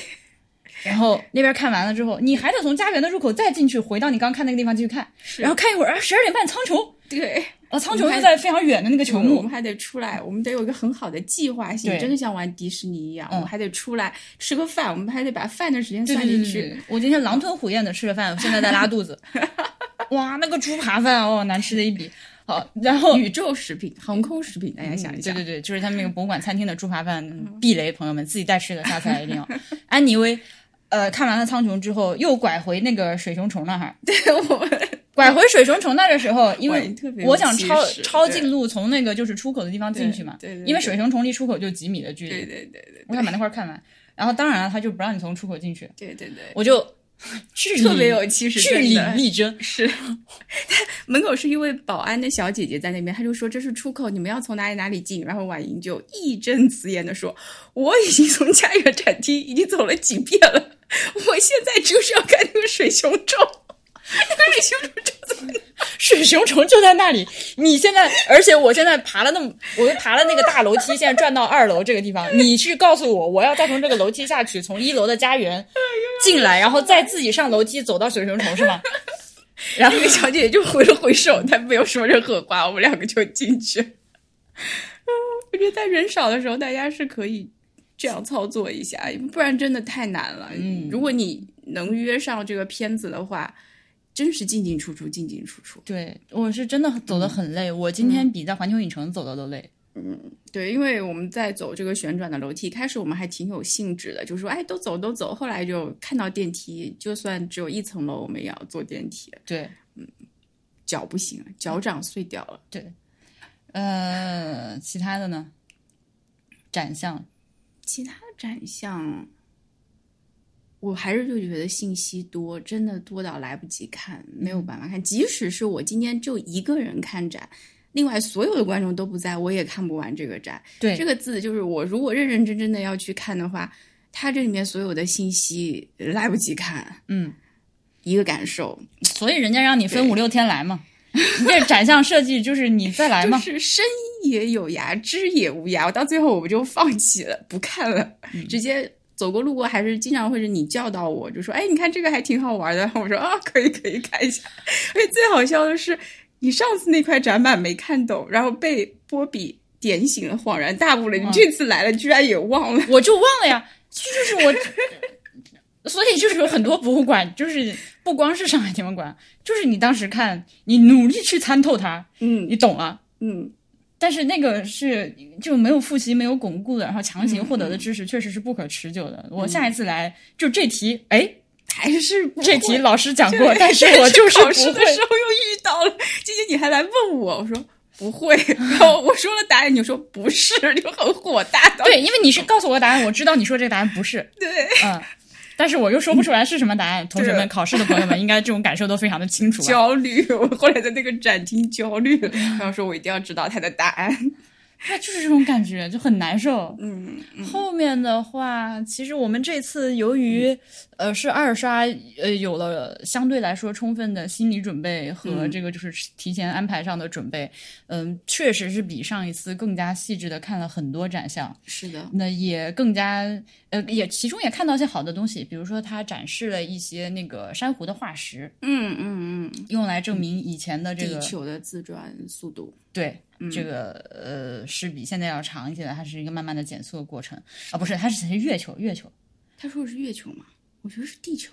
然后那边看完了之后，你还得从家园的入口再进去，回到你刚看那个地方继续看，然后看一会儿，啊，十二点半苍穹，对。啊，苍穹又在非常远的那个球幕我们，还得出来，我们得有一个很好的计划性，真的像玩迪士尼一样，嗯我们还得出来吃个饭，我们还得把饭的时间对算进去。我今天狼吞虎咽的吃了饭，现在在拉肚子。(laughs) 哇，那个猪扒饭哦，难吃的一笔。好，然后宇宙食品、航空食品，大家想一想，对对对，就是他们那个 (laughs) 博物馆餐厅的猪扒饭避雷，朋友们自己带吃的，下次来一定要。(laughs) 安妮薇，呃，看完了苍穹之后，又拐回那个水熊虫那哈。(laughs) 儿，对我们 (laughs) 拐回水熊虫那的时候，因为我想抄抄近路，从那个就是出口的地方进去嘛，对对对因为水熊虫离出口就几米的距离，对对对对我想把那块儿看完。然后当然了，他就不让你从出口进去，对对对，我就 (laughs) 据特别有气势，据理力争，是，门口是一位保安的小姐姐在那边，她就说这是出口，你们要从哪里哪里进。然后婉莹就义正辞严的说，我已经从家园展厅已经走了几遍了，(laughs) 我现在就是要看那个水熊虫，那 (laughs) 个水熊虫就在那水熊虫就在那里。你现在，而且我现在爬了那么，我又爬了那个大楼梯，现在转到二楼这个地方。(laughs) 你去告诉我，我要再从这个楼梯下去，从一楼的家园进来，然后再自己上楼梯走到水熊虫是吗？然后那个小姐姐就挥了挥手，她没有说任何话，我们两个就进去。嗯，我觉得在人少的时候，大家是可以这样操作一下，不然真的太难了。嗯如果你能约上这个片子的话，真是进进出出，进进出出。对我是真的走的很累，我今天比在环球影城走的都累。嗯对，因为我们在走这个旋转的楼梯，开始我们还挺有兴致的，就说哎，都走都走。后来就看到电梯，就算只有一层楼，我们也要坐电梯。对嗯脚不行，脚掌碎掉了。对，呃，其他的呢？展项其他展项，我还是就觉得信息多，真的多到来不及看，没有办法看。即使是我今天就一个人看展，另外所有的观众都不在，我也看不完这个展。对这个字，就是我如果认认真真的要去看的话，它这里面所有的信息来不及看，嗯，一个感受所以人家让你分五六天来嘛。你 (laughs) 这展项设计就是你再来嘛。就是生也有涯，知也无涯。我到最后我们就放弃了，不看了，嗯直接走过路过，还是经常会是你叫到我，就说：“哎，你看这个还挺好玩的。”我说：“啊，可以可以看一下。”而且最好笑的是，你上次那块展板没看懂，然后被波比点醒了，恍然大悟了。你这次来了，居然也忘了。我就忘了呀，这就是我，所以就是有很多博物馆，就是不光是上海天文馆，就是你当时看，你努力去参透它，嗯你懂了。嗯，但是那个是就没有复习、没有巩固的，然后强行获得的知识确实是不可持久的。我下一次来就这题，哎，还是这题老师讲过，但是我就是考试。的时候又遇到了。今天你还来问我，我说不会，(laughs) 然后我说了答案，你就说不是，就很火大的。(laughs) 对，因为你是告诉我答案，我知道你说这个答案不是，对。嗯，但是我又说不出来是什么答案。同学们，考试的朋友们应该这种感受都非常的清楚吧？焦虑，我后来在那个展厅焦虑了，(laughs) 然后说我一定要知道他的答案。(laughs) 他就是这种感觉，就很难受。嗯，后面的话，其实我们这次由于、呃是二刷，呃有了相对来说充分的心理准备和嗯。这个就是提前安排上的准备，嗯、确实是比上一次更加细致的看了很多展项。是的，那也更加呃，也其中也看到一些好的东西，比如说它展示了一些那个珊瑚的化石，嗯嗯嗯，用来证明以前的这个地球的自转速度，对，这个呃是比现在要长一些的，它是一个慢慢的减速的过程。啊，不是，它是月球，月球，他说的是月球吗？我觉得是地球。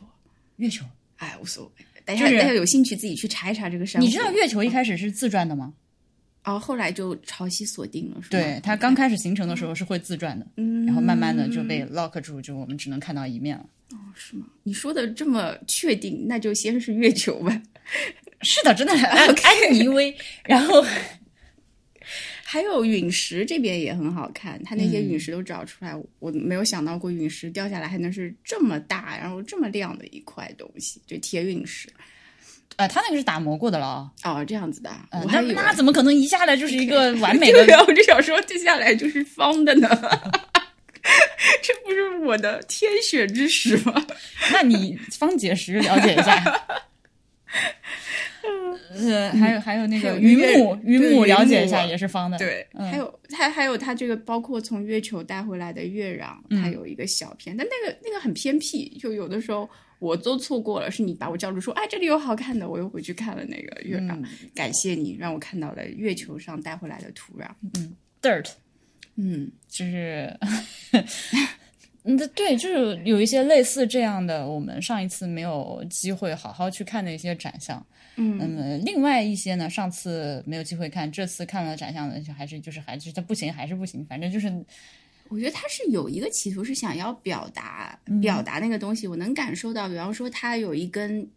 月球。哎，无所谓，大就是家大家有兴趣自己去查一查这个珊瑚。你知道月球一开始是自转的吗？哦，后来就潮汐锁定了，是吧？对，它刚开始形成的时候是会自转的，嗯，然后慢慢的就被 lock 住，就我们只能看到一面了。哦是吗？你说的这么确定，那就先是月球吧。(laughs) 是的，真的，(laughs) 安安妮薇，然后还有陨石这边也很好看，它那些嗯陨石都找出来，我没有想到过陨石掉下来还能是这么大，然后这么亮的一块东西，就铁陨石。呃，它那个是打磨过的了啊，哦，这样子的那那怎么可能一下来就是一个完美的对啊，我就想说接下来就是方的呢。(laughs) 这不是我的天选之石吗？那你方解石了解一下。呃，(laughs) 还有还有那个云母，云母了解一下也是方的。对，还有它还有它这个包括从月球带回来的月壤，它有一个小片，但那个那个很偏僻，就有的时候我都错过了。是你把我叫住说，哎，这里有好看的，我又回去看了那个月壤。感谢你让我看到了月球上带回来的土壤。嗯，dirt，嗯，就是。(laughs) 嗯，对，就是有一些类似这样的，我们上一次没有机会好好去看的一些展项。嗯，那么另外一些呢，上次没有机会看，这次看了展项的，还是就是还是它不行，还是不行，反正就是，我觉得他是有一个企图是想要表达表达那个东西，我能感受到，比方说他有一根。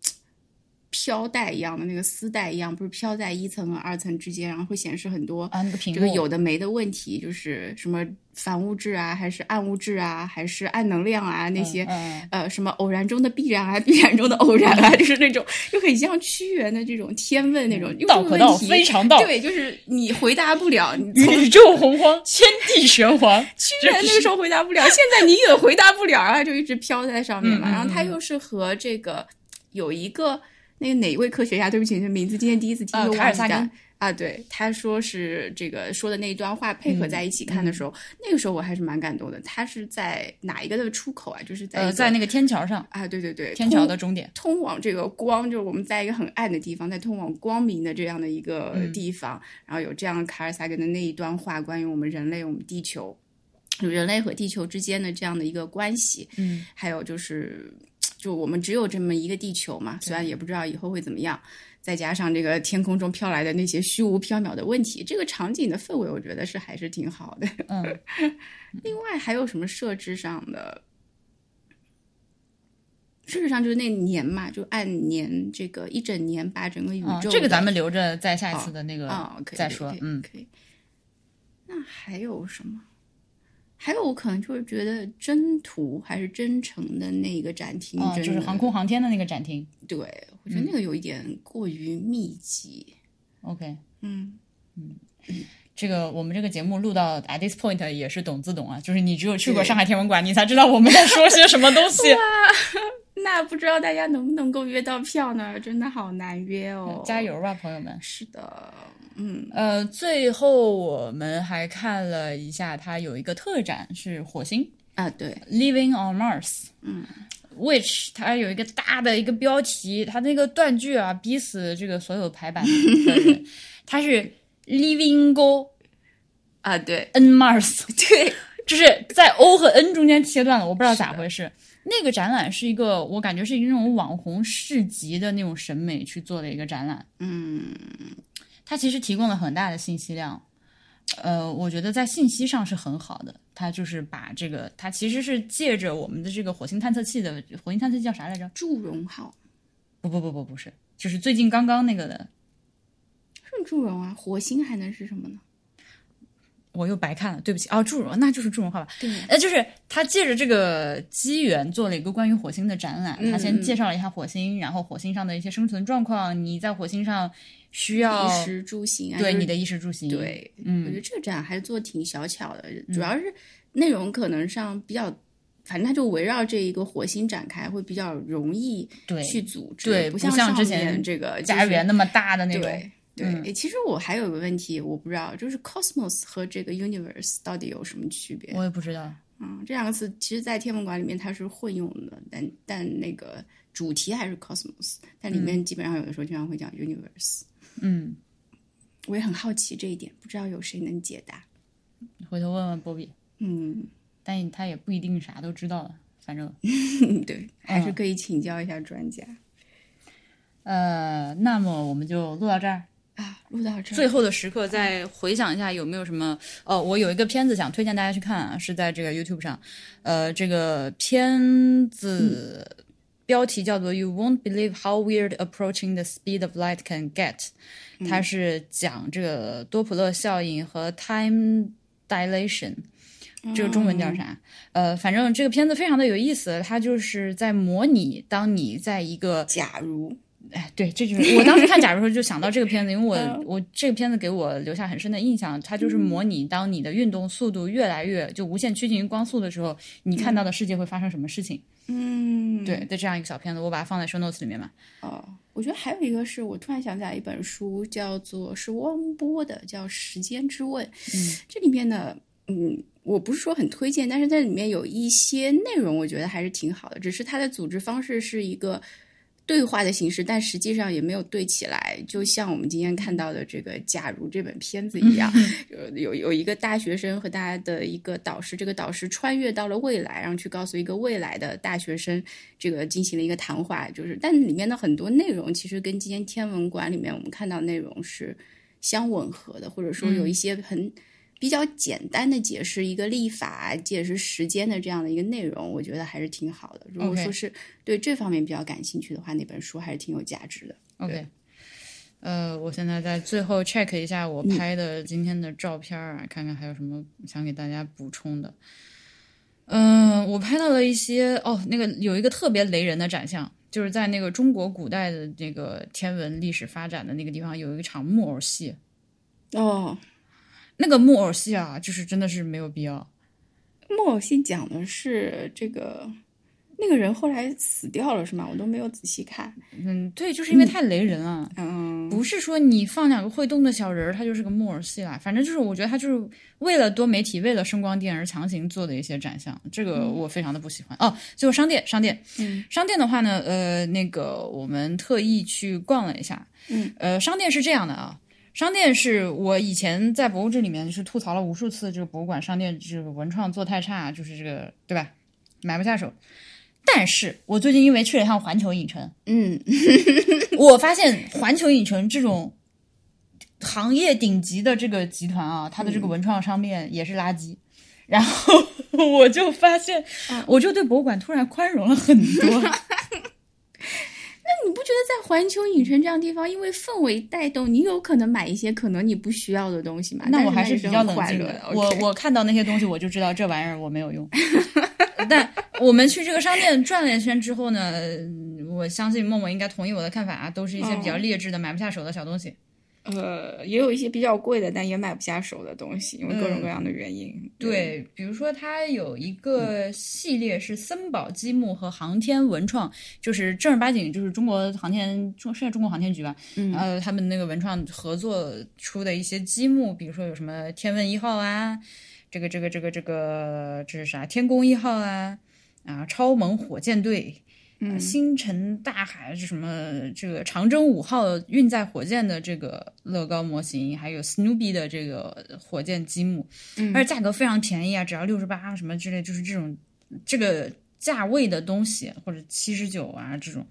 飘带一样的那个丝带一样，不是飘在一层和二层之间，然后会显示很多啊，那个这个有的没的问题，就是什么反物质啊，还是暗物质啊，还是暗能量啊，那些呃什么偶然中的必然啊，(laughs) 必然中的偶然啊，就是那种就很像屈原的这种天问那种道可道非常道，对，就是你回答不了，宇宙洪荒，(laughs) 天地玄黄，(laughs) 屈原那个时候回答不了，现在你也回答不了啊，就一直飘在上面嘛，然后它又是和这个有一个。那个哪一位科学家？对不起，这名字今天第一次听。卡尔萨根啊，对，他说是这个说的那一段话配合在一起看的时候，那个时候我还是蛮感动的。他是在哪一个的出口啊？就是在呃在那个天桥上啊，对对对，天桥的终点，通往这个光，就是我们在一个很暗的地方，在通往光明的这样的一个地方，然后有这样卡尔萨根的那一段话，关于我们人类、我们地球，人类和地球之间的这样的一个关系，嗯，还有就是。就我们只有这么一个地球嘛，虽然也不知道以后会怎么样，再加上这个天空中飘来的那些虚无缥缈的问题，这个场景的氛围，我觉得是还是挺好的。嗯，(laughs) 另外还有什么设置上的？事实上就是那年嘛，就按年这个一整年把整个宇宙，这个咱们留着在下一次的那个再说。嗯，可以。那还有什么？还有，我可能就是觉得征途还是真诚的那个展厅，就是航空航天的那个展厅。对，我觉得那个有一点过于密集。OK，嗯嗯，这个我们这个节目录到 at this point 也是懂自懂啊，就是你只有去过上海天文馆，你才知道我们在说些什么东西。那不知道大家能不能够约到票呢？真的好难约哦！加油吧，朋友们！是的。嗯。呃，最后我们还看了一下，它有一个特展是火星啊，对，Living on Mars，嗯，which 它有一个大的一个标题，它那个断句啊，逼死这个所有排版的 (laughs) 人，它是 Living Go 啊，对，N Mars，(laughs) 对，就是在 O 和 N 中间切断了，我不知道咋回事。那个展览是一个，我感觉是一个那种网红市集的那种审美去做的一个展览，嗯。它其实提供了很大的信息量，呃，我觉得在信息上是很好的。它就是把这个，它其实是借着我们的这个火星探测器的火星探测器叫啥来着？祝融号？不不不不不是，就是最近刚刚那个的。是祝融啊？火星还能是什么呢？我又白看了，对不起哦，祝融那就是祝融号吧？对，呃，就是他借着这个机缘做了一个关于火星的展览。他先介绍了一下火星，然后火星上的一些生存状况，你在火星上。需要衣食住行啊，对你的衣食住行，对，嗯，我觉得这个展还是做挺小巧的，主要是内容可能上比较，反正它就围绕这一个火星展开，会比较容易去组织，对，不像之前这个家园那么大的那种。对，其实我还有个问题，我不知道，就是 cosmos 和这个 universe 到底有什么区别？我也不知道。嗯，这两个词其实，在天文馆里面它是混用的，但但那个主题还是 cosmos，但里面基本上有的时候经常会讲 universe。嗯，我也很好奇这一点，不知道有谁能解答。回头问问波比。嗯，但他也不一定啥都知道了，反正 (laughs) 对，还是可以请教一下专家。呃，那么我们就录到这儿啊，录到这儿。最后的时刻，再回想一下有没有什么？哦，我有一个片子想推荐大家去看啊，是在这个 YouTube 上。呃，这个片子。标题叫做 "You won't believe how weird approaching the speed of light can get"，它是讲这个多普勒效应和 time dilation，这个中文叫啥？呃，反正这个片子非常的有意思，它就是在模拟当你在一个假如。哎，对，这就是我当时看假如说就想到这个片子，因为我、(laughs) 嗯。我这个片子给我留下很深的印象，它就是模拟当你的运动速度越来越就无限趋近于光速的时候，你看到的世界会发生什么事情。嗯，对的这样一个小片子，我把它放在 show notes 里面嘛。哦，我觉得还有一个是我突然想起来一本书，叫做是汪波的，叫《时间之问》。嗯，这里面呢，嗯，我不是说很推荐，但是在里面有一些内容，我觉得还是挺好的。只是它的组织方式是一个对话的形式，但实际上也没有对起来。就像我们今天看到的这个《假如》这本片子一样，有有有一个大学生和他的一个导师，这个导师穿越到了未来，然后去告诉一个未来的大学生，这个进行了一个谈话。就是，但里面的很多内容其实跟今天天文馆里面我们看到的内容是相吻合的，或者说有一些很。比较简单的解释一个历法、解释时间的这样的一个内容，我觉得还是挺好的。如果说是对这方面比较感兴趣的话，那本书还是挺有价值的。OK，呃，我现在在最后 check 一下我拍的今天的照片儿啊，看看还有什么想给大家补充的。嗯、我拍到了一些哦，那个有一个特别雷人的展项，就是在那个中国古代的那个天文历史发展的那个地方，有一场木偶戏。哦，那个木偶戏啊，就是真的是没有必要。木偶戏讲的是这个那个人后来死掉了是吗？我都没有仔细看。嗯，对，就是因为太雷人了。嗯，不是说你放两个会动的小人儿，它就是个木偶戏啦。反正就是，我觉得他就是为了多媒体、为了声光电而强行做的一些展项，这个我非常的不喜欢。哦，最后商店，商店，嗯，商店的话呢，呃，那个我们特意去逛了一下，嗯，呃，商店是这样的啊。商店是我以前在博物志里面就是吐槽了无数次，这个博物馆商店这个文创做太差，就是这个对吧？买不下手。但是我最近因为去了一趟环球影城，嗯，我发现环球影城这种行业顶级的这个集团啊，它的这个文创商店也是垃圾。然后 (laughs) 我就发现，我就对博物馆突然宽容了很多。(laughs) 你不觉得在环球影城这样地方，因为氛围带动，你有可能买一些可能你不需要的东西嘛？那我还是是比较冷静的。我我看到那些东西，我就知道这玩意儿我没有用。(laughs) 但我们去这个商店转了一圈之后呢，嗯我相信默默应该同意我的看法啊，都是一些比较劣质的、买不下手的小东西。呃，也有一些比较贵的，但也买不下手的东西，因为各种各样的原因。对，比如说它有一个系列是森宝积木和航天文创，就是正儿八经就是中国航天中是中国航天局吧，嗯呃，他们那个文创合作出的一些积木，比如说有什么天问一号啊，这个这个这个这个这是啥？天宫一号啊，啊，超萌火箭队。嗯星辰大海是什么？这个长征五号运载火箭的这个乐高模型，还有 Snoopy 的这个火箭积木，嗯而且价格非常便宜啊，只要六十八什么之类，就是这种这个价位的东西，或者七十九啊这种。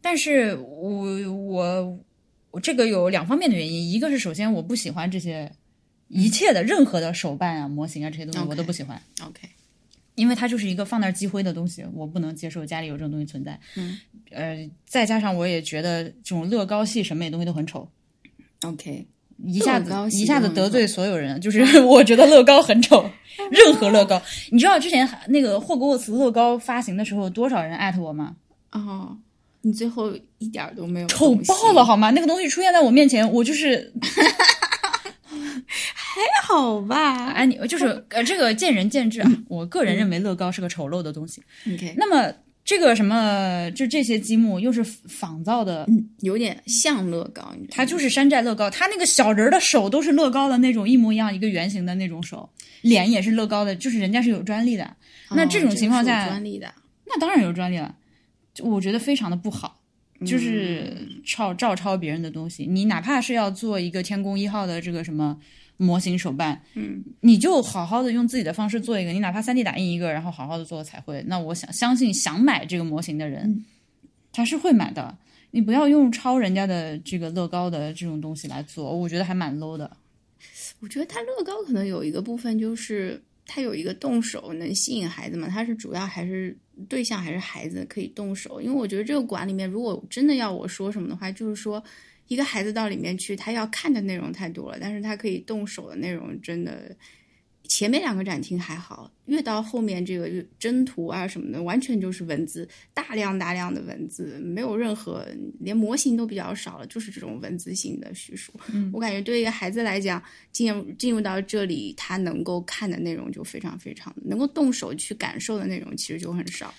但是我我我这个有两方面的原因，一个是首先我不喜欢这些一切的任何的手办啊、模型啊这些东西我都不喜欢。OK，因为它就是一个放那儿积灰的东西，我不能接受家里有这种东西存在。嗯，呃，再加上我也觉得这种乐高系审美东西都很丑，OK，一下子一下子得罪所有人，就是 (laughs) 我觉得乐高很丑，(laughs) 任何乐高。你知道之前那个霍格沃茨乐高发行的时候，多少人艾特我吗？哦，你最后一点儿都没有丑爆了，好吗？那个东西出现在我面前，我就是 (laughs) 还好吧哎，你就是呃，这个见仁见智啊。我个人认为乐高是个丑陋的东西。？OK，那么这个什么，就这些积木又是仿造的，嗯，有点像乐高，它就是山寨乐高，它那个小人儿的手都是乐高的那种一模一样，一个圆形的那种手，脸也是乐高的，就是人家是有专利的。那这种情况下专利的，那当然有专利了，我觉得非常的不好，就是抄照抄别人的东西。你哪怕是要做一个天宫一号的这个什么模型手办，嗯，你就好好的用自己的方式做一个，你哪怕三 D 打印一个，然后好好的做个彩绘，那我想相信想买这个模型的人，他是会买的。你不要用抄人家的这个乐高的这种东西来做，我觉得还蛮 low 的。我觉得它乐高可能有一个部分就是它有一个动手能吸引孩子嘛，它是主要还是对象还是孩子可以动手，因为我觉得这个馆里面如果真的要我说什么的话，就是说一个孩子到里面去，他要看的内容太多了，但是他可以动手的内容真的前面两个展厅还好，越到后面这个征途啊什么的，完全就是文字，大量大量的文字，没有任何连模型都比较少了，就是这种文字性的叙述。嗯我感觉对一个孩子来讲，进入进入到这里，他能够看的内容就非常非常能够动手去感受的内容，其实就很少。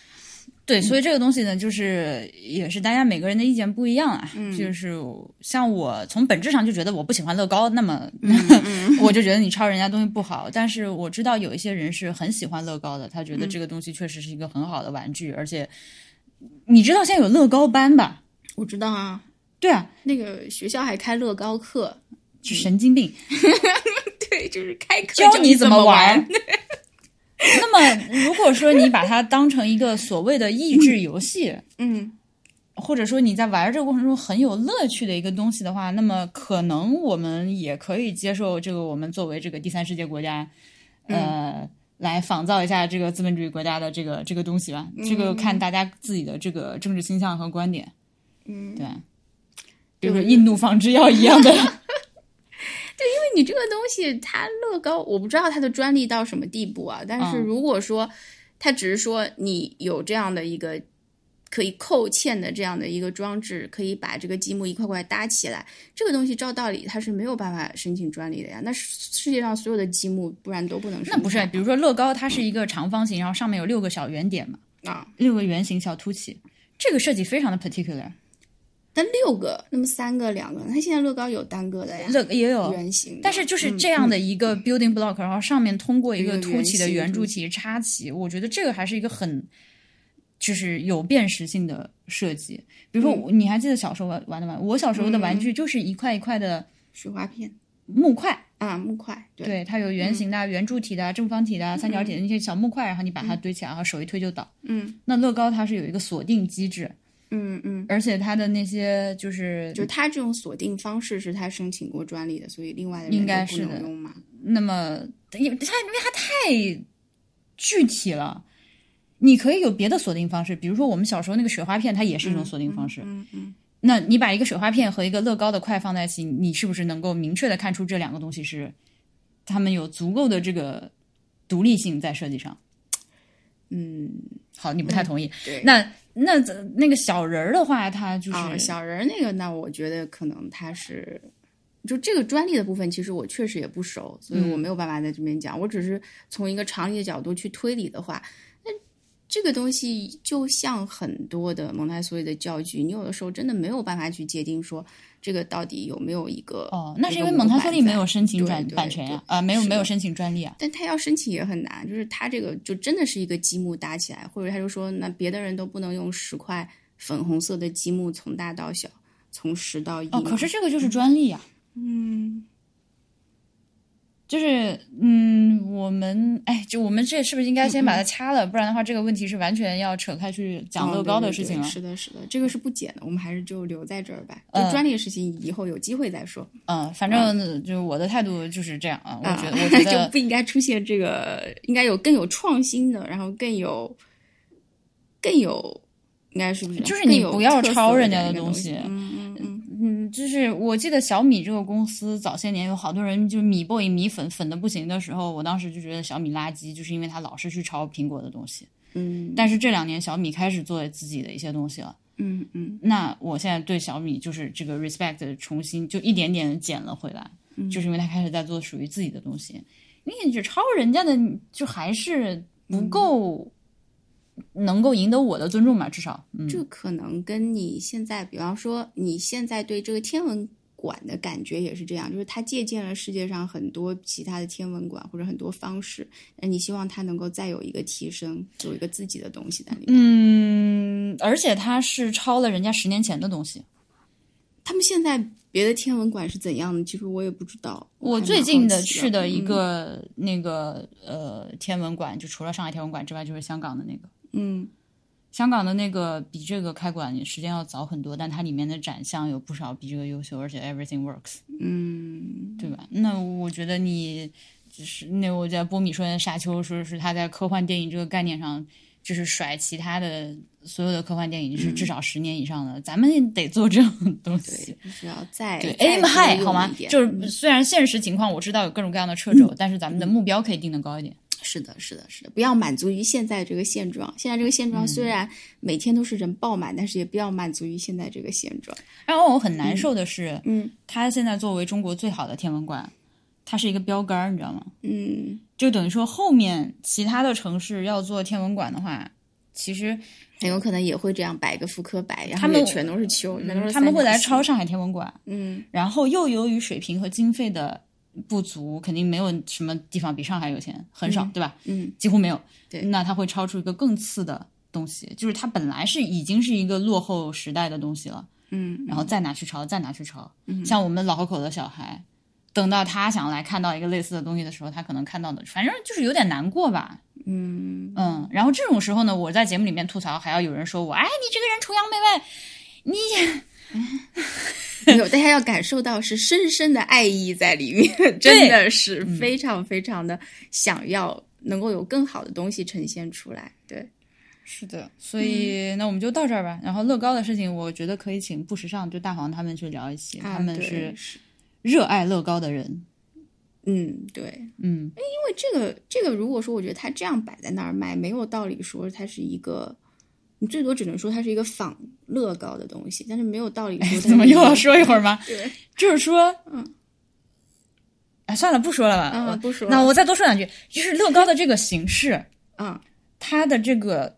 对，所以这个东西呢，就是也是大家每个人的意见不一样啊。就是像我从本质上就觉得我不喜欢乐高，那么、(laughs) 我就觉得你抄人家东西不好。但是我知道有一些人是很喜欢乐高的，他觉得这个东西确实是一个很好的玩具，而且你知道现在有乐高班吧？我知道啊，对啊，那个学校还开乐高课，是神经病，(laughs) 对，就是开课教你怎么玩。(laughs) 那么，如果说你把它当成一个所谓的益智游戏，嗯或者说你在玩这个过程中很有乐趣的一个东西的话，那么可能我们也可以接受这个我们作为这个第三世界国家，呃，来仿造一下这个资本主义国家的这个这个东西吧。这个看大家自己的这个政治倾向和观点，嗯，对。比如说印度仿制药一样的，(laughs) 你这个东西，它乐高，我不知道它的专利到什么地步啊。但是嗯如果说它只是说你有这样的一个可以扣嵌的这样的一个装置，可以把这个积木一块块搭起来，这个东西照道理它是没有办法申请专利的呀。那世界上所有的积木，不然都不能申那不是？比如说乐高，它是一个长方形，然后上面有六个小圆点嘛，啊，六个圆形小凸起，这个设计非常的 particular。但六个，那么三个、两个，它现在乐高有单个的呀，乐也有圆形的，但是就是嗯这样的一个 building block，、然后上面通过一个凸起的圆柱体插起，我觉得这个还是一个很就是有辨识性的设计。比如说，嗯你还记得小时候玩玩的吗？我小时候的玩具就是一块一块的雪花片木块，啊，木块，对，对，它有圆形的、圆柱体的、正方体的、三角体的那些小木块，然后你把它堆起来，然后手一推就倒。嗯那乐高它是有一个锁定机制，嗯嗯。而且它的那些就是就它这种锁定方式是他申请过专利的，所以另外的人应该是的能用嘛。那么，因为它因为它太具体了，你可以有别的锁定方式，比如说我们小时候那个雪花片，它也是一种锁定方式。嗯嗯，那你把一个雪花片和一个乐高的块放在一起，你是不是能够明确的看出这两个东西是他们有足够的这个独立性在设计上？嗯，好，你不太同意。对。那那那个小人儿的话，他就是、啊，小人儿那个，那我觉得可能他是。就这个专利的部分，其实我确实也不熟，所以我没有办法在这边讲。我只是从一个常理的角度去推理的话，那这个东西就像很多的蒙台梭利的教具，你有的时候真的没有办法去界定说这个到底有没有一个哦，那是因为蒙台模板在梭利没有申请版权呀，啊，没有没有申请专利啊。但他要申请也很难，就是他这个就真的是一个积木搭起来，或者他就说那别的人都不能用十块粉红色的积木从大到小，从十到一哦，可是这个就是专利呀、嗯，就是嗯，我们哎，就我们这是不是应该先把它掐了？不然的话，这个问题是完全要扯开去讲乐高的事情了。哦对对对是的，是的，这个是不减的，我们还是就留在这儿吧。就嗯专利的事情，以后有机会再说。嗯，反正就我的态度就是这样啊。我啊觉得，我觉 (laughs) 得就不应该出现这个，应该有更有创新的，然后更有更有，应该是不是？就是你不要抄人家的东西嗯嗯嗯。嗯，就是我记得小米这个公司早些年有好多人就米 boy 米粉粉的不行的时候，我当时就觉得小米垃圾，就是因为它老是去抄苹果的东西。嗯但是这两年小米开始做自己的一些东西了。嗯嗯那我现在对小米就是这个 respect 重新就一点点捡了回来，嗯就是因为它开始在做属于自己的东西。你就抄人家的，就还是不够能够赢得我的尊重吧？至少，嗯，这可能跟你现在，比方说你现在对这个天文馆的感觉也是这样，就是它借鉴了世界上很多其他的天文馆或者很多方式，那你希望它能够再有一个提升，有一个自己的东西在里面。嗯，而且他是抄了人家十年前的东西。他们现在别的天文馆是怎样的？其实我也不知道。我最近的去的一嗯个、那个呃天文馆，就除了上海天文馆之外，就是香港的那个。嗯香港的那个比这个开馆时间要早很多，但它里面的展项有不少比这个优秀，而且 everything works，嗯对吧？那我觉得你就是那我在波米说的《沙丘》，说是他在科幻电影这个概念上就是甩其他的所有的科幻电影是至少十年以上的，咱们得做这种东西。对，就是要再对，aim high 好吗就是虽然现实情况我知道有各种各样的掣肘，但是咱们的目标可以定的高一点。是的，是的，是的，不要满足于现在这个现状。现在这个现状虽然每天都是人爆满，但是也不要满足于现在这个现状。然后我很难受的是，嗯它现在作为中国最好的天文馆，它是一个标杆儿，你知道吗？嗯，就等于说后面其他的城市要做天文馆的话，其实很有可能也会这样摆个复刻摆，然他们后也全都是球，全都是他们会来抄上海天文馆，嗯然后又由于水平和经费的不足，肯定没有什么地方比上海有钱，很少，对吧？嗯几乎没有。对那它会超出一个更次的东西，就是它本来是已经是一个落后时代的东西了，嗯然后再拿去抄，再拿去抄。像我们老河口的小孩，等到他想来看到一个类似的东西的时候，他可能看到的，反正就是有点难过吧。嗯，嗯，然后这种时候呢，我在节目里面吐槽，还要有人说我，哎，你这个人崇洋媚外，你没 (laughs) 有，大家要感受到是深深的爱意在里面，(laughs) 真的是非常非常的想要能够有更好的东西呈现出来。对，是的，所以、那我们就到这儿吧。然后乐高的事情，我觉得可以请不时尚就大黄他们去聊一些，他们是是热爱乐高的人。嗯，对，嗯，因为这个这个，如果说我觉得它这样摆在那儿卖，没有道理说它是一个，你最多只能说它是一个仿乐高的东西，但是没有道理 (laughs) 说怎么又要说一会儿吗？对，就是说，嗯，哎，算了，不说了吧。嗯我不说了那我再多说两句，就是乐高的这个形式，嗯它的这个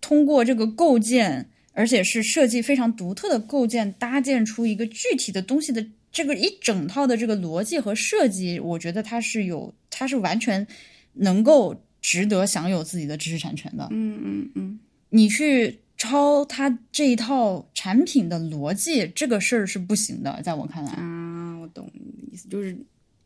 通过这个构建，而且是设计非常独特的构建，搭建出一个具体的东西的这个一整套的这个逻辑和设计，我觉得它是有，它是完全能够值得享有自己的知识产权的。嗯嗯嗯，你去抄他这一套产品的逻辑，这个事儿是不行的，在我看来。啊，我懂你的意思，就是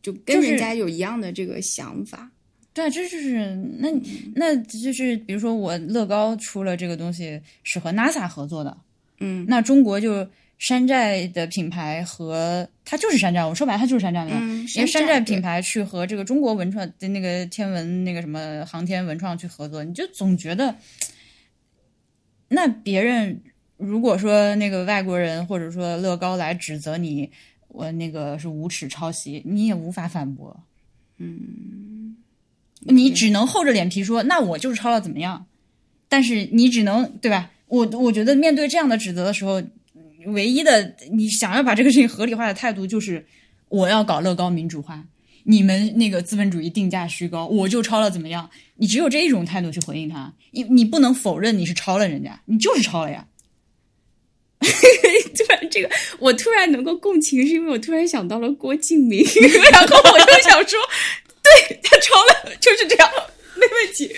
就跟人家有一样的这个想法。对，这就是那那就是比如说我乐高出了这个东西是和 NASA 合作的，嗯那中国就山寨的品牌和它就是山寨，我说白了它就是山寨的。嗯，因为山寨品牌去和这个中国文创的那个天文那个什么航天文创去合作，你就总觉得，那别人如果说那个外国人或者说乐高来指责你，我那个是无耻抄袭，你也无法反驳。嗯，你只能厚着脸皮说，那我就是抄了怎么样？但是你只能对吧？我我觉得面对这样的指责的时候，唯一的你想要把这个事情合理化的态度就是我要搞乐高民主化，你们那个资本主义定价虚高，我就抄了怎么样？你只有这一种态度去回应他，你你不能否认你是抄了人家，你就是抄了呀。(laughs) 突然这个，我突然能够共情，是因为我突然想到了郭敬明，(laughs) 然后我就想说，对他抄了，就是这样，没问题，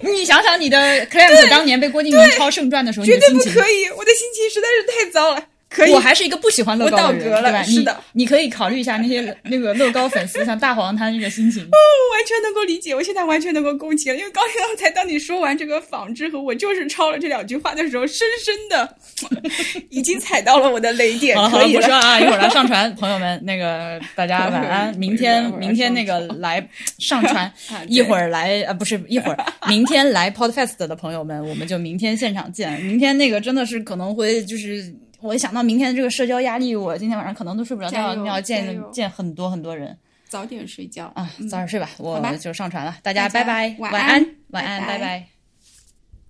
你想想你的 clamp 当年被郭敬明抄《圣传》的时候，你绝对的心情。不可以，我的心情实在是太糟了。可以，我还是一个不喜欢乐高的人，我倒了对吧？是的你，你可以考虑一下那些那个乐高粉丝，像大黄他那个心情。哦完全能够理解，我现在完全能够共情了，因为刚刚才当你说完这个仿制和我就是抄了这两句话的时候，深深的已经踩到了我的雷点。好了好了，可以不说了啊，一会儿来上传，朋友们，那个大家晚安。(laughs) 明天明天那个 (laughs) 来上传，一会儿来呃不是一会儿，明天来 Podfest 的朋友们，我们就明天现场见。明天那个真的是可能会就是。我一想到明天的这个社交压力，我今天晚上可能都睡不着觉，要见见很多很多人早点睡觉啊！早点睡吧，我好吧就上传了，大家拜拜，晚晚安晚安，拜拜